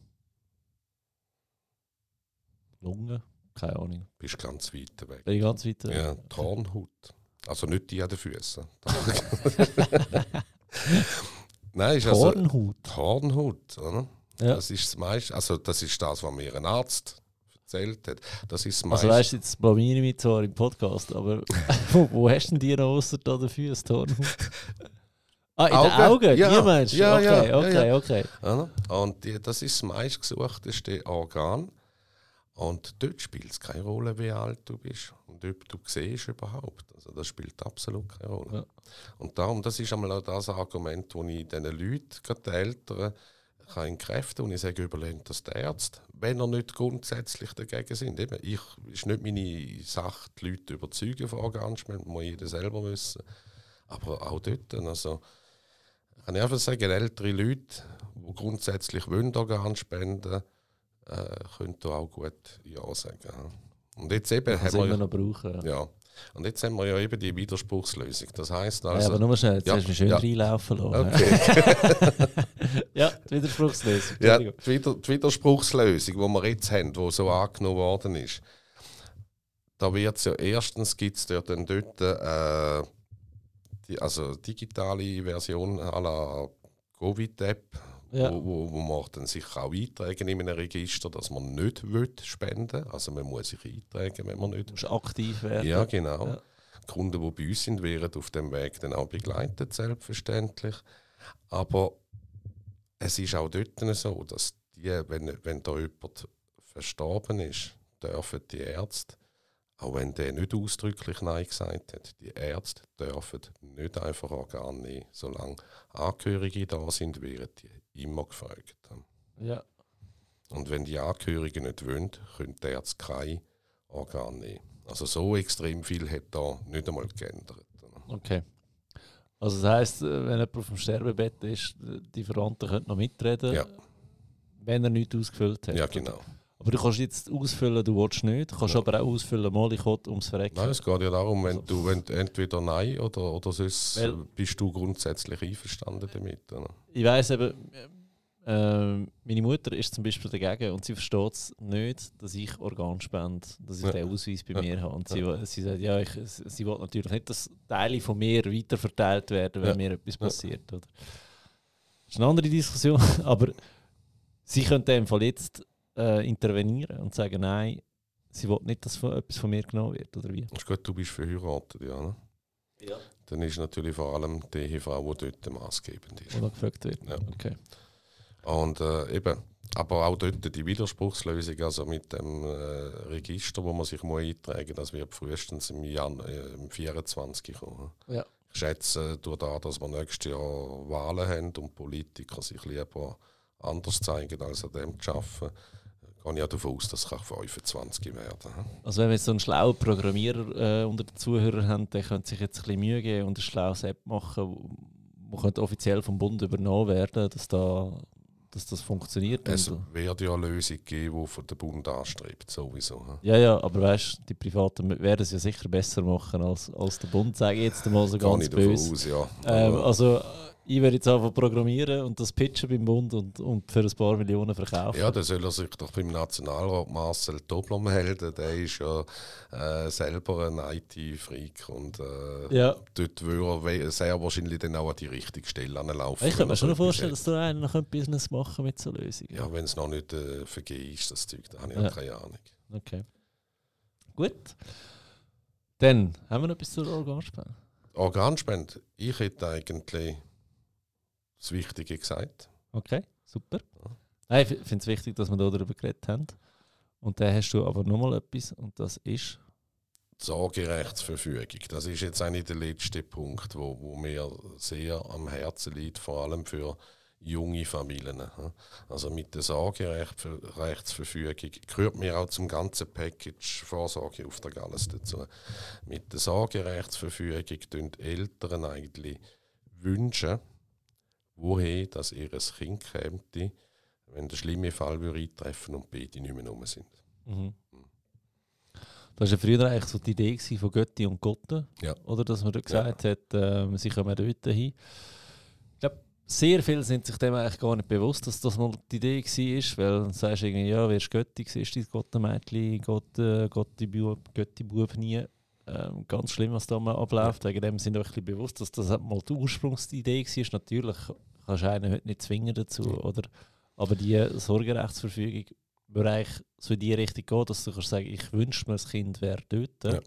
A: Lungen? Keine Ahnung.
B: Bist ganz weit weg.
A: Bin ich ganz weit weg?
B: Ja, Tarnhaut. Also nicht die an den Füßen. Nein, ist also
A: Hornhaut.
B: Hornhaut, oder? Ja. Das ist das meiste, also das ist das, was mir ein Arzt erzählt hat. Das ist das
A: also weißt du, jetzt blamiere ich mich zwar im Podcast, aber wo, wo hast du denn die noch außer da den Füßen, Hornhaut? Ah, in Augen? den Augen? Ja, die meinst du? Ja, okay, ja, okay, ja, okay.
B: Und die, das ist das meistgesuchteste Organ. Und dort spielt es keine Rolle, wie alt du bist und ob du siehst überhaupt. Also das spielt absolut keine Rolle. Ja. Und darum, das ist einmal auch das Argument, das ich diesen Leuten, gerade den Älteren, kann entkräften und ich sage, überlehnt das der Ärzte, wenn er nicht grundsätzlich dagegen sind. Eben, ich ist nicht meine Sache, die Leute überzeugen von Organspenden, muss jeder selber wissen. Aber auch dort, also, kann ich einfach sagen, ältere Leute, die grundsätzlich Organspenden wollen, äh, könnte auch gut Ja sagen. Und jetzt eben
A: das haben wir, noch brauchen.
B: Ja. Und jetzt haben wir ja eben die Widerspruchslösung. Das heißt also.
A: Ja, aber nur schnell, jetzt ja, hast du schön ja. reinlaufen lassen. Okay. ja, die Widerspruchslösung.
B: Ja, die, Wider die Widerspruchslösung, die wir jetzt haben, die so angenommen worden ist. Da wird es ja erstens gibt es dort dann dort äh, die, also digitale Version à la Covid-App ja. wo, wo, wo man dann sich auch eintragen in einem Register, dass man nicht will spenden Also man muss sich eintragen, wenn man nicht...
A: Du musst aktiv werden.
B: Ja, genau. Ja. Kunden, die bei uns sind, werden auf dem Weg dann auch begleitet, selbstverständlich. Aber es ist auch dort so, dass die, wenn, wenn da jemand verstorben ist, dürfen die Ärzte auch wenn der nicht ausdrücklich Nein gesagt hat, die Ärzte dürfen nicht einfach Organe nehmen. Solange Angehörige da sind, werden die immer gefragt.
A: Ja.
B: Und wenn die Angehörigen nicht wollen, können die Ärzte kein Organ nehmen. Also so extrem viel hat da nicht einmal geändert.
A: Okay. Also das heisst, äh, wenn jemand auf dem Sterbebett ist, die Verwandten können noch mitreden,
B: ja.
A: wenn er nichts ausgefüllt hat.
B: Ja, genau.
A: Aber du kannst jetzt ausfüllen, du willst nicht. Du kannst ja. aber auch ausfüllen, mal ich will ums Verrecken.
B: Nein, es geht ja darum, wenn du wenn entweder Nein oder, oder sonst Weil, bist du grundsätzlich einverstanden damit. Oder?
A: Ich weiss eben, äh, meine Mutter ist zum Beispiel dagegen und sie versteht es nicht, dass ich Organ spende, dass ich ja. den Ausweis bei ja. mir habe. Und sie, sie sagt, ja, ich, sie will natürlich nicht, dass Teile von mir weiterverteilt werden, wenn mir etwas passiert. Oder? Das ist eine andere Diskussion, aber sie könnte in dem Fall jetzt äh, intervenieren und sagen, nein, sie will nicht, dass von, etwas von mir genommen wird, oder wie?
B: Das ist gut, du bist verheiratet, ja, ne?
A: Ja.
B: Dann ist natürlich vor allem die Ehefrau, die dort maßgebend ist.
A: Oder gefragt wird. Ja. Okay.
B: Und äh, eben, aber auch dort die Widerspruchslösung, also mit dem äh, Register, wo man sich muss eintragen muss, das wird frühestens im Januar äh, im 24 kommen.
A: Ja.
B: Ich schätze, durch das, dass wir nächstes Jahr Wahlen haben und Politiker sich lieber anders zeigen, als an dem zu arbeiten, gehe ich auch davon aus, dass es 25 werden
A: Also wenn wir so einen schlauen Programmierer äh, unter den Zuhörern haben, der könnte sich jetzt ein bisschen Mühe geben und eine schlaue App machen, die offiziell vom Bund übernommen werden, dass da dass das funktioniert.
B: Es wird ja eine Lösung geben, die von der Bund anstrebt, sowieso.
A: Ja, ja, aber weißt du, die Privaten werden es ja sicher besser machen als, als der Bund, sage ich jetzt mal so ganz böse. Aus, ja. Ähm, also ich werde jetzt einfach programmieren und das pitchen beim Bund und, und für ein paar Millionen verkaufen.
B: Ja, dann soll er sich doch beim Nationalrat Marcel Tobler melden. Der ist ja äh, selber ein IT-Freak und äh,
A: ja.
B: dort würde er sehr wahrscheinlich dann auch an die richtige Stelle anlaufen.
A: Ich könnte mir schon vorstellen, dass du einen noch ein Business machen mit so Lösungen.
B: Ja, wenn es noch nicht äh, vergeben ist, das Zeug, da habe ich ja. keine Ahnung.
A: Okay. Gut. Dann haben wir noch etwas zur Organspende.
B: Organspende? Ich hätte eigentlich das Wichtige gesagt.
A: Okay, super. Nein, ich finde es wichtig, dass wir darüber geredet haben. Und dann hast du aber nochmal etwas und das ist
B: die Sorgerechtsverfügung. Das ist jetzt eigentlich der letzte Punkt, wo, wo mir sehr am Herzen liegt, vor allem für junge Familien. Also mit der Sorgerechtsverfügung gehört mir auch zum ganzen Package Vorsorge auf der alles dazu. Mit der Sorgerechtsverfügung tun Eltern eigentlich wünschen, woher dass ihr Kind käme, wenn der schlimme Fall würde eintreffen und beide nicht mehr rum sind.
A: Mhm. Das war ja früher eigentlich so die Idee von Götti und Gotte,
B: ja.
A: oder? Dass man gesagt ja. hat, äh, sie kommen dort hin. Ich glaube, sehr viele sind sich dem eigentlich gar nicht bewusst, dass das mal die Idee war, weil du sagst irgendwie, ja, wer ist Götti, ist dein Gottemädchen, Gotti, Gotti-Bub Götti nie. Ähm, ganz schlimm, was da mal abläuft. Wegen dem sind wir ein bisschen bewusst, dass das mal die Ursprungsidee war. Natürlich kannst du einen heute nicht zwingen dazu. Ja. Oder, aber die Sorgerechtsverfügung würde eigentlich so in die Richtung gehen, dass du kannst sagen, ich wünsche mir, das Kind wäre dort. Ja.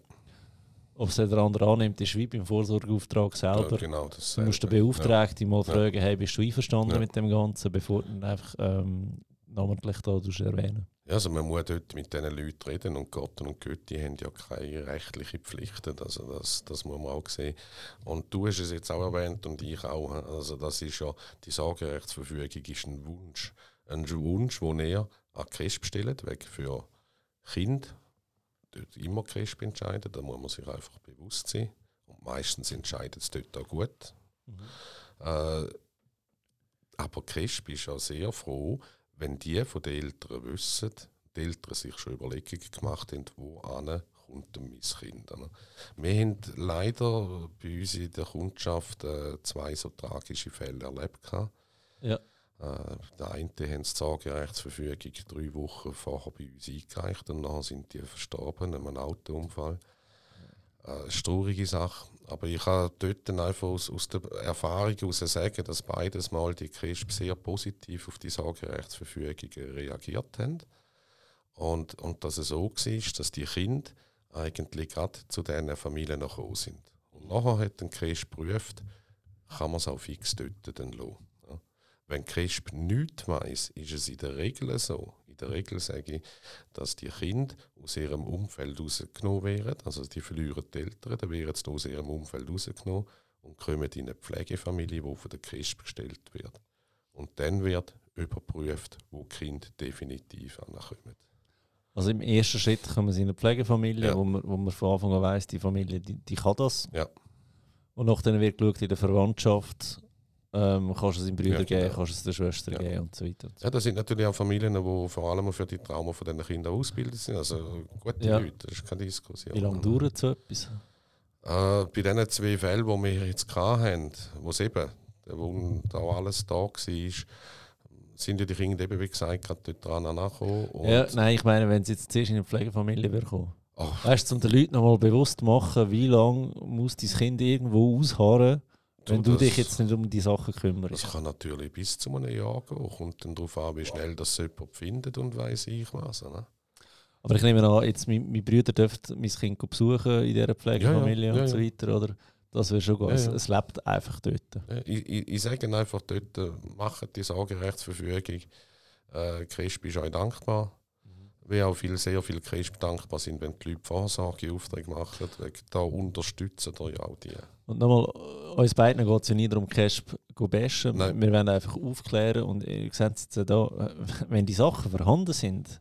A: Ob es der andere annimmt, ist wie beim Vorsorgeauftrag selber. Ja,
B: genau,
A: du musst den Beauftragten mal fragen, hey, bist du einverstanden mit dem Ganzen, bevor du einfach ähm, namentlich da erwähnen
B: ja, also man muss dort mit diesen Leuten reden und Gott und Götti haben ja keine rechtlichen Pflichten, also das, das muss man auch sehen. Und du hast es jetzt auch erwähnt und ich auch, also das ist ja, die Sorgerechtsverfügung ist ein Wunsch. Ein Wunsch, den er an CRESP stellt, wegen für Kinder, dort immer CRESP entscheiden, da muss man sich einfach bewusst sein. Und meistens entscheidet es dort auch gut. Mhm. Äh, aber CRESP ist ja sehr froh, wenn die von den Eltern wissen, die Eltern sich schon Überlegungen gemacht haben, wo kommt mein Kind. Wir haben leider bei uns in der Kundschaft äh, zwei so tragische Fälle erlebt.
A: Ja.
B: Äh, der eine hat die Sorgerechtsverfügung drei Wochen vorher bei uns eingereicht und dann sind die verstorben in einem Autounfall. Äh, eine traurige Sache. Aber ich kann dort einfach aus, aus der Erfahrung heraus sagen, dass beides Mal die CRISP sehr positiv auf die Sorgerechtsverfügungen reagiert haben. Und, und dass es so war, dass die Kinder eigentlich gerade zu diesen Familien gekommen sind. Und nachher hat ein CRISP geprüft, kann man es auch fix dort dann lassen. Wenn CRISP nichts weiss, ist es in der Regel so, in der Regel sage ich, dass die Kinder aus ihrem Umfeld rausgenommen werden. Also die verlieren die Eltern, dann werden sie aus ihrem Umfeld rausgenommen und kommen in eine Pflegefamilie, die von der KISP gestellt wird. Und dann wird überprüft, wo die Kinder definitiv ankommen.
A: Also im ersten Schritt kommen sie in eine Pflegefamilie, ja. wo, man, wo man von Anfang an weiss, die Familie die, die kann das.
B: Ja.
A: Und nachdem wird geschaut in der Verwandtschaft, ähm, kannst du es dem Brüder ja, geben, kannst du es der Schwester ja. geben und so weiter.
B: Ja, das sind natürlich auch Familien, die vor allem für die Trauma von diesen Kindern ausgebildet sind. Also gute ja. Leute, das ist keine Diskussion.
A: Wie lange dauert so etwas?
B: Äh, bei diesen zwei Fällen, die wir jetzt hatten, wo es eben, wo da alles da war, sind ja die Kinder eben, wie gesagt, gerade dort dran angekommen.
A: Ja, nein, ich meine, wenn sie jetzt zuerst in eine Pflegefamilie kommen. Weißt du, um den Leuten nochmal bewusst zu machen, wie lange muss dein Kind irgendwo ausharren, wenn du, dich jetzt nicht um die Sachen kümmerst.
B: Das kann natürlich bis zu einem Jahr gehen. Kommt dann darauf an, wie schnell das jemand findet und weiß ich was. Ne?
A: Aber ich nehme an, jetzt mein, mein Bruder dürfte mein Kind besuchen in dieser Pflegefamilie ja, ja, und so weiter, oder? Das wäre schon gut. Ja, es lebt einfach dort.
B: ich, ich, ich sage einfach dort, äh, machen die Sorgerechtsverfügung. Äh, Crisp ist euch dankbar wie auch viel, sehr viele Christen dankbar sind, wenn die Leute Vorsorgeaufträge machen. Da unterstützen da ja auch die.
A: Und nochmal, uns beiden geht es ja nicht darum, Casp zu bashen. Nein. Wir wollen einfach aufklären und ihr seht es jetzt hier, wenn die Sachen vorhanden sind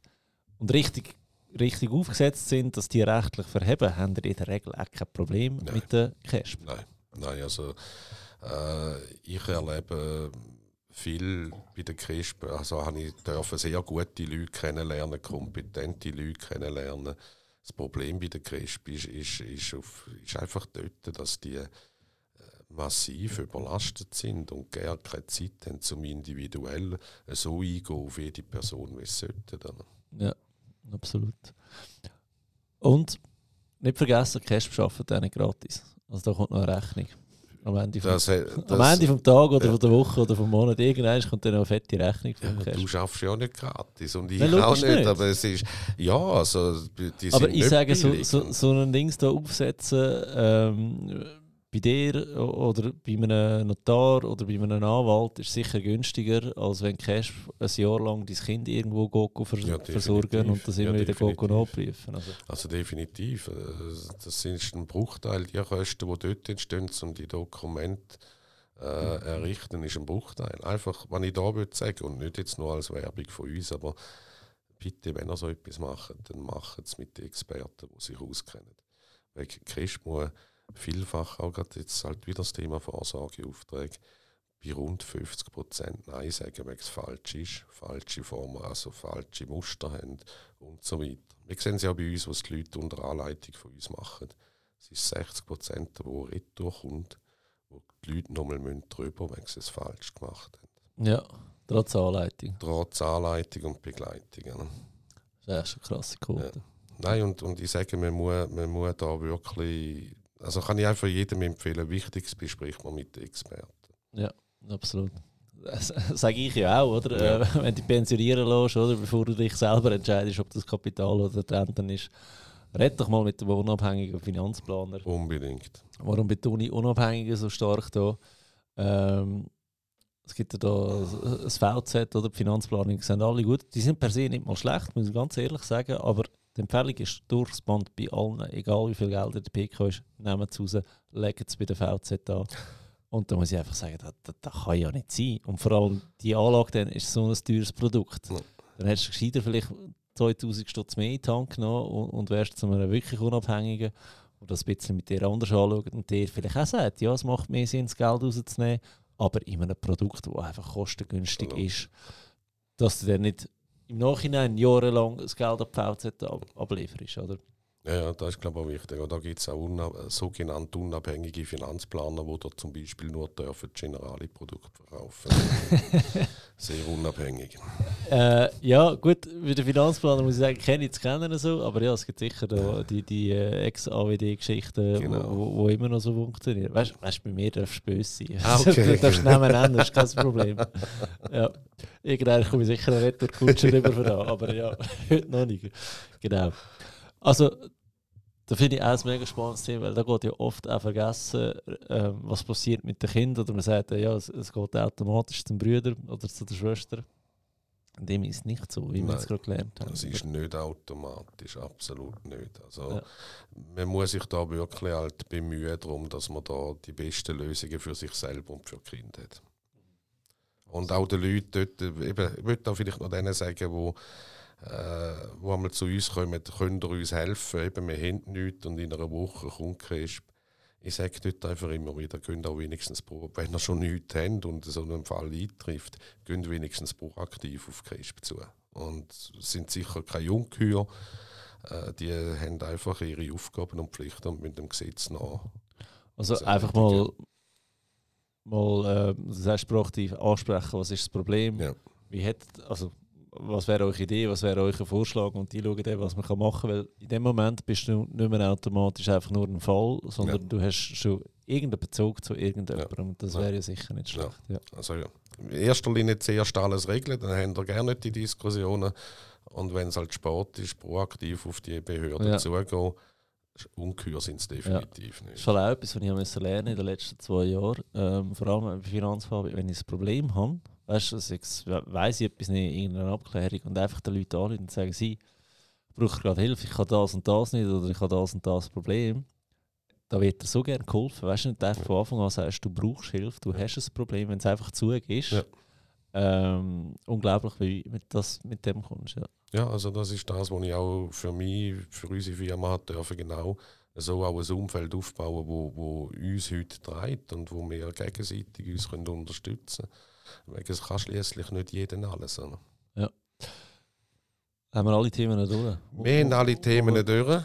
A: und richtig, richtig aufgesetzt sind, dass die rechtlich verheben, haben wir in der Regel auch kein Problem Nein. mit der Casp.
B: Nein. Nein, also äh, ich erlebe viel bei der CRISP, also habe ich dürfen sehr gute Leute kennenlernen, kompetente Leute kennenlernen. Das Problem bei der CRISP ist, ist, ist, auf, ist einfach dort, dass die äh, massiv überlastet sind und gar keine Zeit haben, zum individuell so eingehen auf jede Person, wie es sollte.
A: Ja, absolut. Und nicht vergessen, Cash arbeitet auch nicht gratis. Also da kommt noch eine Rechnung. Am Ende, vom, das, das, am Ende vom Tag oder von der Woche oder vom Monat. Irgendwann kommt dann eine fette Rechnung
B: ja, Du schaffst ja nicht gratis und ich Nein, auch nicht, nicht, Aber es ist, ja, also
A: die sind Aber ich sage, so, so, so ein Ding da aufsetzen, ähm, bei dir oder bei einem Notar oder bei einem Anwalt ist sicher günstiger, als wenn Cash ein Jahr lang dein Kind irgendwo go vers ja, versorgen und das immer ja, wieder go nachprüfen.
B: Also. also. definitiv. Äh, das ist ein Bruchteil. Die Kosten, die dort entstehen, um die Dokumente äh, errichten, ist ein Bruchteil. Einfach, wenn ich da würde sagen, und nicht jetzt nur als Werbung von uns, aber bitte, wenn ihr so etwas macht, dann macht es mit den Experten, die sich auskennen. Wegen Cash muss vielfach auch gerade jetzt halt wieder das Thema Vorsorgeaufträge bei rund 50 Prozent Nein sagen, weil es falsch ist, falsche Formen, also falsche Muster haben und so weiter. Wir sehen es ja bei uns, was die Leute unter Anleitung von uns machen. Es ist 60 Prozent, wo retour kommt, wo die Leute nochmal drüber müssen, wenn sie es falsch gemacht haben.
A: Ja, trotz Anleitung.
B: Trotz Anleitung und Begleitung. Ja.
A: Das ist eine krasse Quote. Ja.
B: Nein, und, und ich sage, man muss, man muss da wirklich also kann ich einfach jedem empfehlen, Wichtiges bespricht man mit den Experten.
A: Ja, absolut. Das sage ich ja auch, oder? Ja. Äh, wenn du dich pensionieren lässt, oder? bevor du dich selber entscheidest, ob das Kapital oder die Rente ist, red doch mal mit dem unabhängigen Finanzplaner.
B: Unbedingt.
A: Warum betone ich Unabhängige so stark da? Ähm, es gibt ja da das VZ oder die Finanzplanung, sind alle gut. Die sind per se nicht mal schlecht, muss ich ganz ehrlich sagen, aber die Empfehlung ist durchs Band bei allen, egal wie viel Geld der PK ist, nehmen es raus, legen es bei der VZ an. Und da muss ich einfach sagen, das, das, das, kann ja nicht sein. Und vor allem die Anlage dann ist so ein teures Produkt. Ja. Dann hättest du gescheiter vielleicht 2000 Stutz mehr in die Hand genommen und, und wärst zu einem wirklich Unabhängigen, der das ein bisschen mit dir anders anschaut und dir vielleicht auch sagt, ja, es macht mehr Sinn, das Geld rauszunehmen, aber in einem Produkt, das einfach kostengünstig ja. ist, dass du dann nicht im Nachhinein jahrelang das Geld die VZ ab oder?
B: Ja, ja, das ist glaube ich auch wichtig. Und da gibt es auch unab sogenannte unabhängige Finanzplaner, die da zum Beispiel nur dürfen Generali-Produkte verkaufen. Sehr unabhängig.
A: Äh, ja, gut, für den Finanzplaner muss ich sagen, kenne ich kennen so, aber ja, es gibt sicher da die, die äh, Ex-AWD-Geschichten, genau. wo, wo, immer noch so funktionieren. Weißt du, bei mir darfst du böse sein. Ah, okay. du darfst nennen, das ist kein Problem. ja. Irgendwann komme ich sicher eine Retourkutsche rüber von da, aber ja, heute noch nicht. Genau. Also, da finde ich auch ein mega spannendes Thema, weil da geht ja oft auch vergessen, äh, was passiert mit den Kindern. Oder man sagt, ja, es, es geht automatisch zum Brüder oder zu der Schwester. Dem ist nicht so, wie wir es gerade gelernt haben.
B: Das ist nicht automatisch, absolut nicht. Also, ja. Man muss sich da wirklich halt bemühen, darum, dass man da die besten Lösungen für sich selber und für die Kinder hat. Und auch den Leuten dort, eben, ich würde da vielleicht noch denen sagen, wo, äh, wo einmal zu uns kommen, können ihr uns helfen, eben, wir haben nichts und in einer Woche kommt Crisp. Ich sage dort einfach immer wieder, könnt auch wenigstens, wenn ihr schon nichts habt und so einen Fall eintrifft, könnt wenigstens proaktiv auf Crisp zu. Und es sind sicher keine Jungkühe, äh, die haben einfach ihre Aufgaben und Pflichten und mit dem Gesetz nach.
A: Also einfach mal mal, äh, das heißt proaktiv ansprechen, was ist das Problem, ja. wie hat, also was wäre eure Idee, was wäre euer Vorschlag und die schauen dann, was man machen kann. Weil in dem Moment bist du nicht mehr automatisch einfach nur ein Fall, sondern ja. du hast schon irgendeinen Bezug zu irgendjemandem ja. und das wäre ja sicher nicht schlecht. Ja.
B: Also ja. In erster Linie zuerst alles regeln, dann haben wir gerne die Diskussionen und wenn es halt Sport ist, proaktiv auf die Behörden zugehen Ungeheuer sind es definitiv
A: ja. nicht. Das ist auch etwas, was ich lernen in den letzten zwei Jahren. Ähm, vor allem bei Finanzfall, wenn ich ein Problem habe, weißt du, ich weiss ich etwas nicht, irgendeine Abklärung und einfach den Leuten anrufen und sagen, sie, ich brauche gerade Hilfe, ich habe das und das nicht oder ich habe das und das Problem. Da wird dir so gerne geholfen. Weißt du, nicht einfach von Anfang an sagst, du brauchst Hilfe, du hast ein Problem, wenn es einfach zugehst. Ja. Ähm, unglaublich, wie mit, das, mit dem kommst. Ja.
B: Ja, also das ist das, was ich auch für mich, für unsere Firma dürfen genau so auch ein Umfeld aufbauen, wo, wo uns heute treibt und wo wir gegenseitig uns können unterstützen können. Es kann schließlich nicht jeden alles. Oder?
A: Ja. Haben wir alle Themen durch?
B: Wir haben alle Themen durch.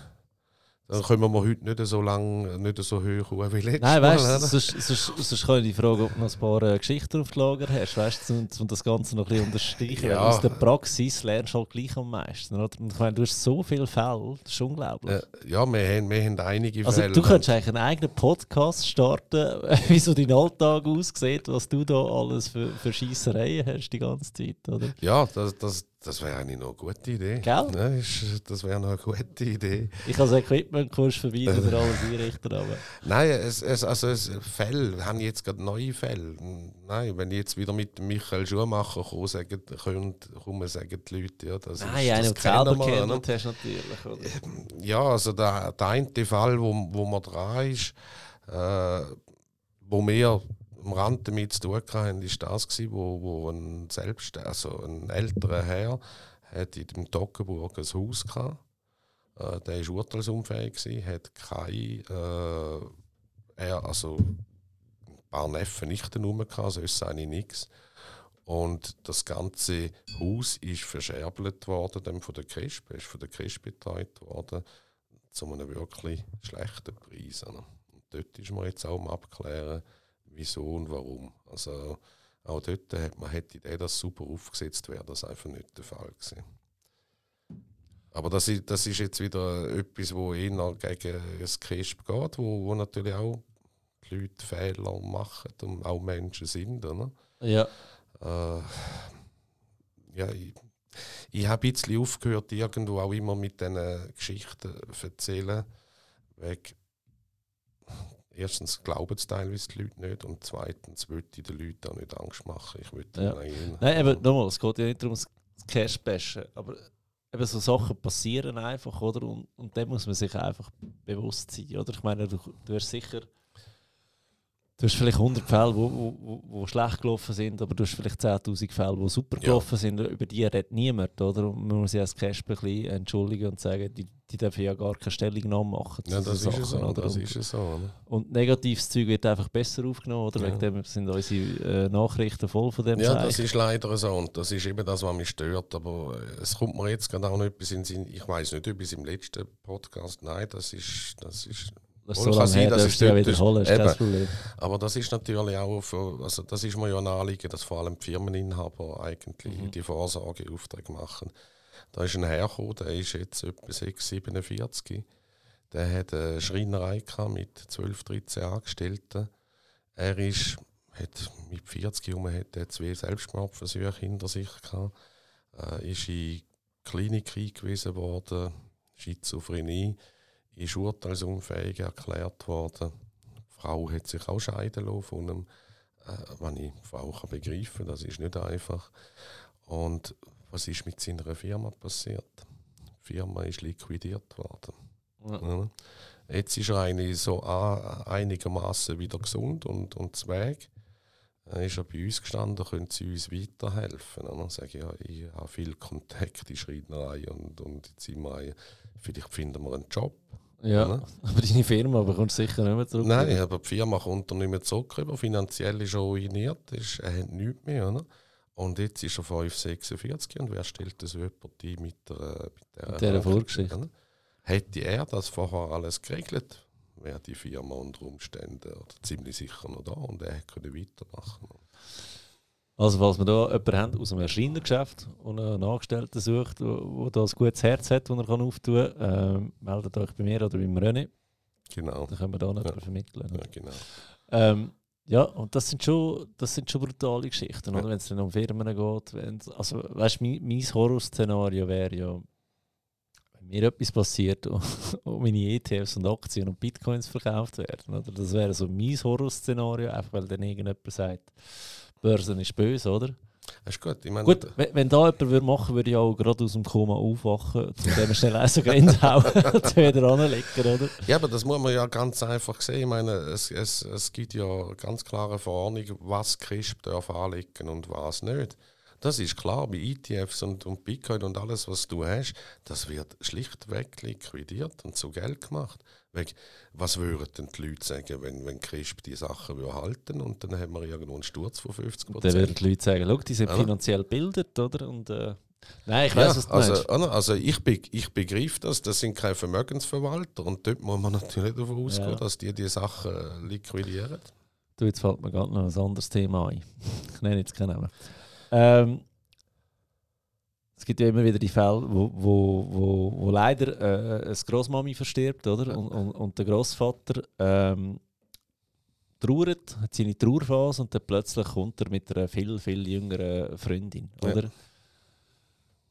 B: Dann können wir heute nicht so lang, nicht so hoch hoch wie letztes
A: Nein, weißt du, sonst, sonst, sonst kann ich die Frage, ob du noch ein paar äh, Geschichten auf Lager hast, weißt du, um, um das Ganze noch ein bisschen unterstreichen. Ja. Aus der Praxis lernst du halt gleich am meisten. Oder? ich meine, du hast so viele Fälle, das ist unglaublich.
B: Äh, ja, wir haben, wir haben einige
A: also,
B: Fälle.
A: Du könntest eigentlich einen eigenen Podcast starten, wie so dein Alltag aussieht, was du da alles für, für Scheissereien hast die ganze Zeit, oder?
B: Ja, das, das, das wäre eigentlich noch eine gute Idee.
A: Gell?
B: Ja, das wäre noch eine gute Idee.
A: Ich habe das Equipment-Kurs vorbei, oder alles einrichten. Aber.
B: Nein, es, es, also es, Fälle, haben jetzt gerade neue Fälle. Nein, wenn ich jetzt wieder mit Michael Schumacher komme, sagen, kommen, sagen die Leute, ja, das
A: Nein, ist, das einen, selber kennt ne? hast natürlich.
B: Oder? Ja, also der, der eine Fall, wo, wo man dran ist, äh, wo wir am Rand damit zu tun hatten, war das, gewesen, wo, wo ein, selbst, also ein älterer Herr hat in dem Toggenburg ein Haus hatte. Äh, der war urteilsunfähig, gewesen, hat keine, äh, er, also ein paar Neffen nicht rum, sonst eigentlich nichts. Und das ganze Haus ist verscherbelt worden, dann von der Crisp, ist von der Crisp betreut worden, zu einem wirklich schlechten Preis. Und dort ist man jetzt auch am Abklären, wieso und warum. Also auch dort hat man hätte die Idee, dass super aufgesetzt wäre, das einfach nicht der Fall gewesen. Aber das ist, das ist jetzt wieder etwas, wo eher gegen das Crisp geht, wo, wo natürlich auch die Leute Fehler machen und auch Menschen sind. Oder?
A: Ja.
B: Äh, ja, ich, ich habe ein bisschen aufgehört, irgendwo auch immer mit diesen Geschichten zu erzählen. Wegen, erstens glauben es teilweise die Leute nicht und zweitens will ich den Leuten auch nicht Angst machen. Ich will
A: ja. Nein, aber nochmal, es geht ja nicht darum, das Cash bashen, aber eben so Sachen passieren einfach, oder? Und, und dem muss man sich einfach bewusst sein, oder? Ich meine, du, du hast sicher Du hast vielleicht 100 Fälle, die wo, wo, wo schlecht gelaufen sind, aber du hast vielleicht 10.000 Fälle, die super gelaufen ja. sind. Über die redet niemand. Oder? Und man muss sich als Casper entschuldigen und sagen, die, die dürfen ja gar keine Stellungnahme machen.
B: Ja, das Sachen, ist so. Oder? Das ist so oder?
A: Und negatives Zeug wird einfach besser aufgenommen. Oder? Ja. Wegen dem sind unsere äh, Nachrichten voll von dem
B: Ja, Scheich. das ist leider so. Und das ist eben das, was mich stört. Aber äh, es kommt mir jetzt gerade auch noch etwas in den Sinn. Ich weiß nicht, ob es im letzten Podcast, nein, das ist, das ist
A: das so lange sein, her, dass ich ja wiederholen, ist kein Problem.
B: Aber das ist natürlich auch, für, also das ist mir ja ein Anliegen, dass vor allem die Firmeninhaber eigentlich mhm. die Vorsorgeaufträge machen. Da ist ein Herr der ist jetzt etwa 6, 47. Der hat eine Schreinerei mit 12, 13 Angestellten. Er ist, hat mit 40 herum hat er zwei Selbstmordversuche hinter sich gehabt. Äh, ist in Klinik eingewiesen worden, Schizophrenie ist urteilsunfähig erklärt worden. Die Frau hat sich auch scheiden lassen von einem, äh, wenn ich Frau kann begreifen, das ist nicht einfach. Und was ist mit seiner Firma passiert? Die Firma ist liquidiert worden. Ja. Jetzt ist er eigentlich so einigermaßen wieder gesund und, und zweig. Er ist er bei uns gestanden, können Sie uns weiterhelfen? Und dann sage ich, ja, ich habe viel Kontakt in Schreinerei und, und in Zimmerei. Vielleicht finden wir einen Job.
A: Ja, oder? aber deine Firma bekommt sicher nicht mehr zurück.
B: Nein, aber die Firma kommt er nicht mehr zurück. Finanziell ist er ruiniert, ist, er hat nichts mehr. Oder? Und jetzt ist er 5,46 und wer stellt das jemand ein mit der,
A: mit der, Vorgeschichte?
B: Hätte er das vorher alles geregelt, wäre die Firma unter Umständen oder ziemlich sicher noch da und er hätte weitermachen
A: Also falls wir da jemanden haben aus einem Erscheinergeschäft und einen Angestellten sucht, der da ein gutes Herz hat, das er kann auftun kann, äh, meldet euch bei mir oder beim René.
B: Genau.
A: Dann können wir da noch ja. vermitteln.
B: Ja, genau.
A: Ähm, ja, und das sind schon, das sind schon brutale Geschichten, ja. wenn es dann um Firmen geht. also, weißt du, mein, mein Horrorszenario wäre ja, wenn mir etwas passiert und, und meine ETFs und Aktien und Bitcoins verkauft werden. Oder? Das wäre so mein Horrorszenario, einfach weil dann irgendjemand sagt, Börsen ist böse, oder?
B: Das ist gut. Ich meine,
A: gut, wenn, wenn da jemand würde machen würde, ich auch gerade aus dem Koma aufwachen, zu dem schnell essen gehen hauen und wieder anlegen, oder?
B: Ja, aber das muss man ja ganz einfach sehen. Ich meine, es, es, es gibt ja ganz klare Verordnung, was CRISP darf anlegen und was nicht. Das ist klar, bei ETFs und, und Bitcoin und alles, was du hast, das wird schlichtweg liquidiert und zu Geld gemacht. Was würden denn die Leute sagen, wenn, wenn CRISP die Sachen halten und dann haben wir irgendwo einen Sturz von 50
A: Prozent? Dann würden die Leute sagen, schau, die sind ja. finanziell gebildet, oder? Und, äh, nein, ich weiß, ja, was du
B: also. Also ich, be ich begreife das, das sind keine Vermögensverwalter und dort muss man natürlich davon ausgehen, ja. dass die die Sachen liquidieren.
A: Du, jetzt fällt mir gerade noch ein anderes Thema ein. Ich nenne jetzt keinen Namen. Ähm, es gibt ja immer wieder die Fälle, wo, wo, wo, wo leider äh, eine Großmami verstirbt, oder? Und, und, und der Großvater ähm, trauert, hat seine Trauerphase und dann plötzlich kommt er mit einer viel, viel jüngeren Freundin, oder? Ja.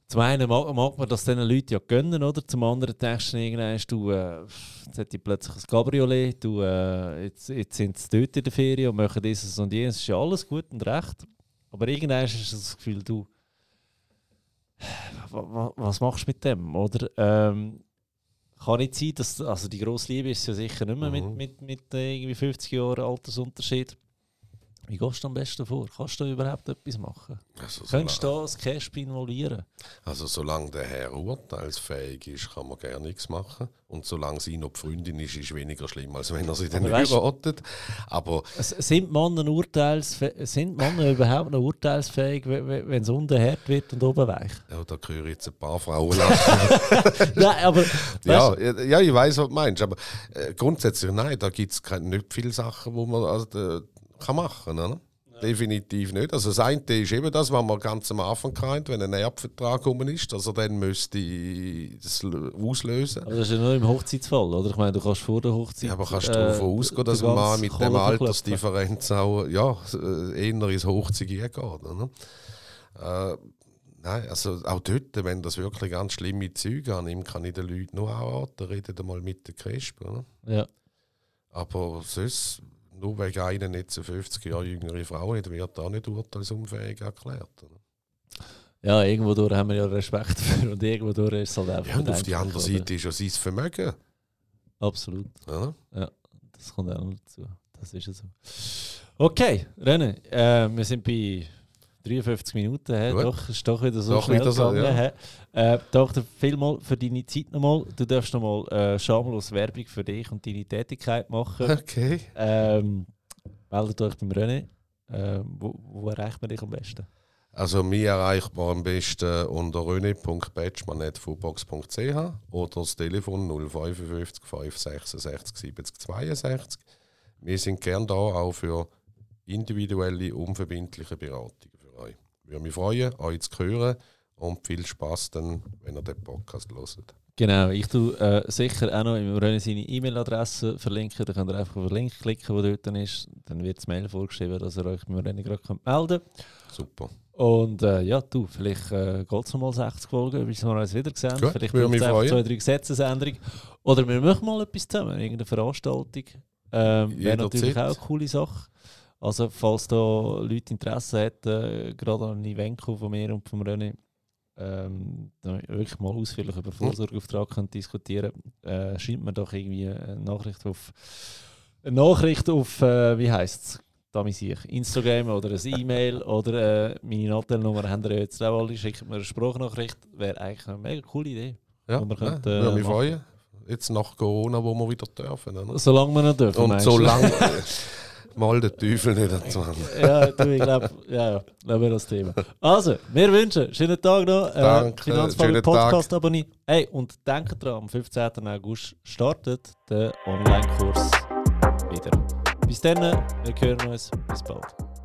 A: Zum einen mag, mag man das diesen Leuten ja gönnen, oder? Zum anderen denkst du irgendwann, du, äh, jetzt hat die plötzlich ein Cabriolet, du, äh, jetzt, jetzt sind sie dort in der Ferien und machen dieses und jenes, ist ja alles gut und recht. Aber irgendwann hast du das Gefühl, du, was machst du mit dem? Oder ähm, kann nicht sein, dass also die grosse Liebe ist ja sicher nicht mehr mhm. mit, mit, mit irgendwie 50 Jahren Altersunterschied. Wie gehst du am besten vor? Kannst du überhaupt etwas machen? Also Könntest du da das Cash involvieren?
B: Also solange der Herr urteilsfähig ist, kann man gerne nichts machen. Und solange sie noch die Freundin ist, ist es weniger schlimm, als wenn er sie dann heiratet. Aber
A: sind Männer, sind Männer überhaupt noch urteilsfähig, wenn es unten hart wird und oben weich?
B: Ja, da höre ich jetzt ein paar Frauen lachen.
A: nein, aber...
B: Ja, ja, ich weiß, was du meinst. Aber äh, grundsätzlich, nein, da gibt es nicht viele Sachen, wo man... Also, kann machen kann. Ja. Definitiv nicht. Also das eine ist eben das, was man ganz am Anfang kennt, wenn ein Erbvertrag gekommen ist, dass er dann müsste das auslösen.
A: Aber das ist ja nur im Hochzeitsfall, oder? Ich meine, du kannst vor der Hochzeit... Ja,
B: aber kannst du äh, davon ausgehen, dass ein Mann mit dem Altersdifferenz auch ja, eher ins Hochzeit geht, oder? Äh, nein, also auch dort, wenn das wirklich ganz schlimme Züge annimmt, kann ich den Leuten nur anraten, redet mal mit der Cresp, oder?
A: Ja.
B: Aber sonst nur wegen einer jetzt eine 50 Jahre jüngere Frau hat, wird auch nicht urteilsunfähig erklärt.
A: Ja, irgendwo durch haben wir ja Respekt dafür und irgendwo durch ist es halt einfach.
B: Ja, und auf die andere Seite ist ja sein Vermögen.
A: Absolut.
B: Ja,
A: ja das kommt auch noch dazu. Das ist ja so. Okay, René, äh, wir sind bei 53 Minuten, he, doch, ist doch wieder so doch schnell wieder so, gegangen. Ja. Äh, danke vielmals für deine Zeit nochmal. Du darfst nochmal äh, schamlos Werbung für dich und deine Tätigkeit machen.
B: Okay.
A: Ähm, meldet euch beim René. Äh, wo, wo, erreicht man dich am besten?
B: Also mir erreicht man am besten unter rené.batschmann.fubox.ch oder das Telefon 055 566 70 62. Wir sind gern da auch für individuelle, unverbindliche Beratungen. Würde mich freuen, euch zu hören und viel Spaß dann, wenn ihr den Podcast hört.
A: Genau, ich tue äh, sicher auch noch im Rennen seine E-Mail-Adresse verlinken. Da könnt ihr einfach auf den Link klicken, der dort ist. Dann wird das Mail vorgeschrieben, dass ihr euch im Rennen gerade melden könnt.
B: Super.
A: Und äh, ja, du, vielleicht äh, geht es noch mal 60 Folgen, bis wir uns wieder sehen.
B: Gut,
A: vielleicht braucht es einfach zwei, drei Gesetzesänderungen. Oder wir machen mal etwas zusammen, irgendeine Veranstaltung. Ähm, Wäre natürlich auch eine coole Sache. Also, falls da Leute Interesse hätten, gerade an Event von mir und von René, ähm, wirklich mal ausführlich über Vorsorgeauftrag können diskutieren äh, schreibt mir doch irgendwie eine Nachricht auf eine Nachricht auf, äh, wie heisst es? Instagram oder ein E-Mail oder äh, meine Nadelnummer haben wir jetzt auch alle. Schickt mir eine Sprachnachricht. Wäre eigentlich eine mega coole Idee.
B: Ja, ja könnte, äh, würde mich freuen. Jetzt nach Corona, wo wir wieder dürfen. Oder?
A: Solange wir noch dürfen.
B: Und solange. mal den Teufel nicht dazu
A: Ja, du, ich glaube, ja, ja, lassen wir das Thema. Also, wir wünschen schönen Tag noch.
B: Äh, Danke,
A: Finanzfall Podcast abonnieren. Hey, und denkt dran, am 15. August startet der Online-Kurs wieder. Bis dann, wir hören uns. Bis bald.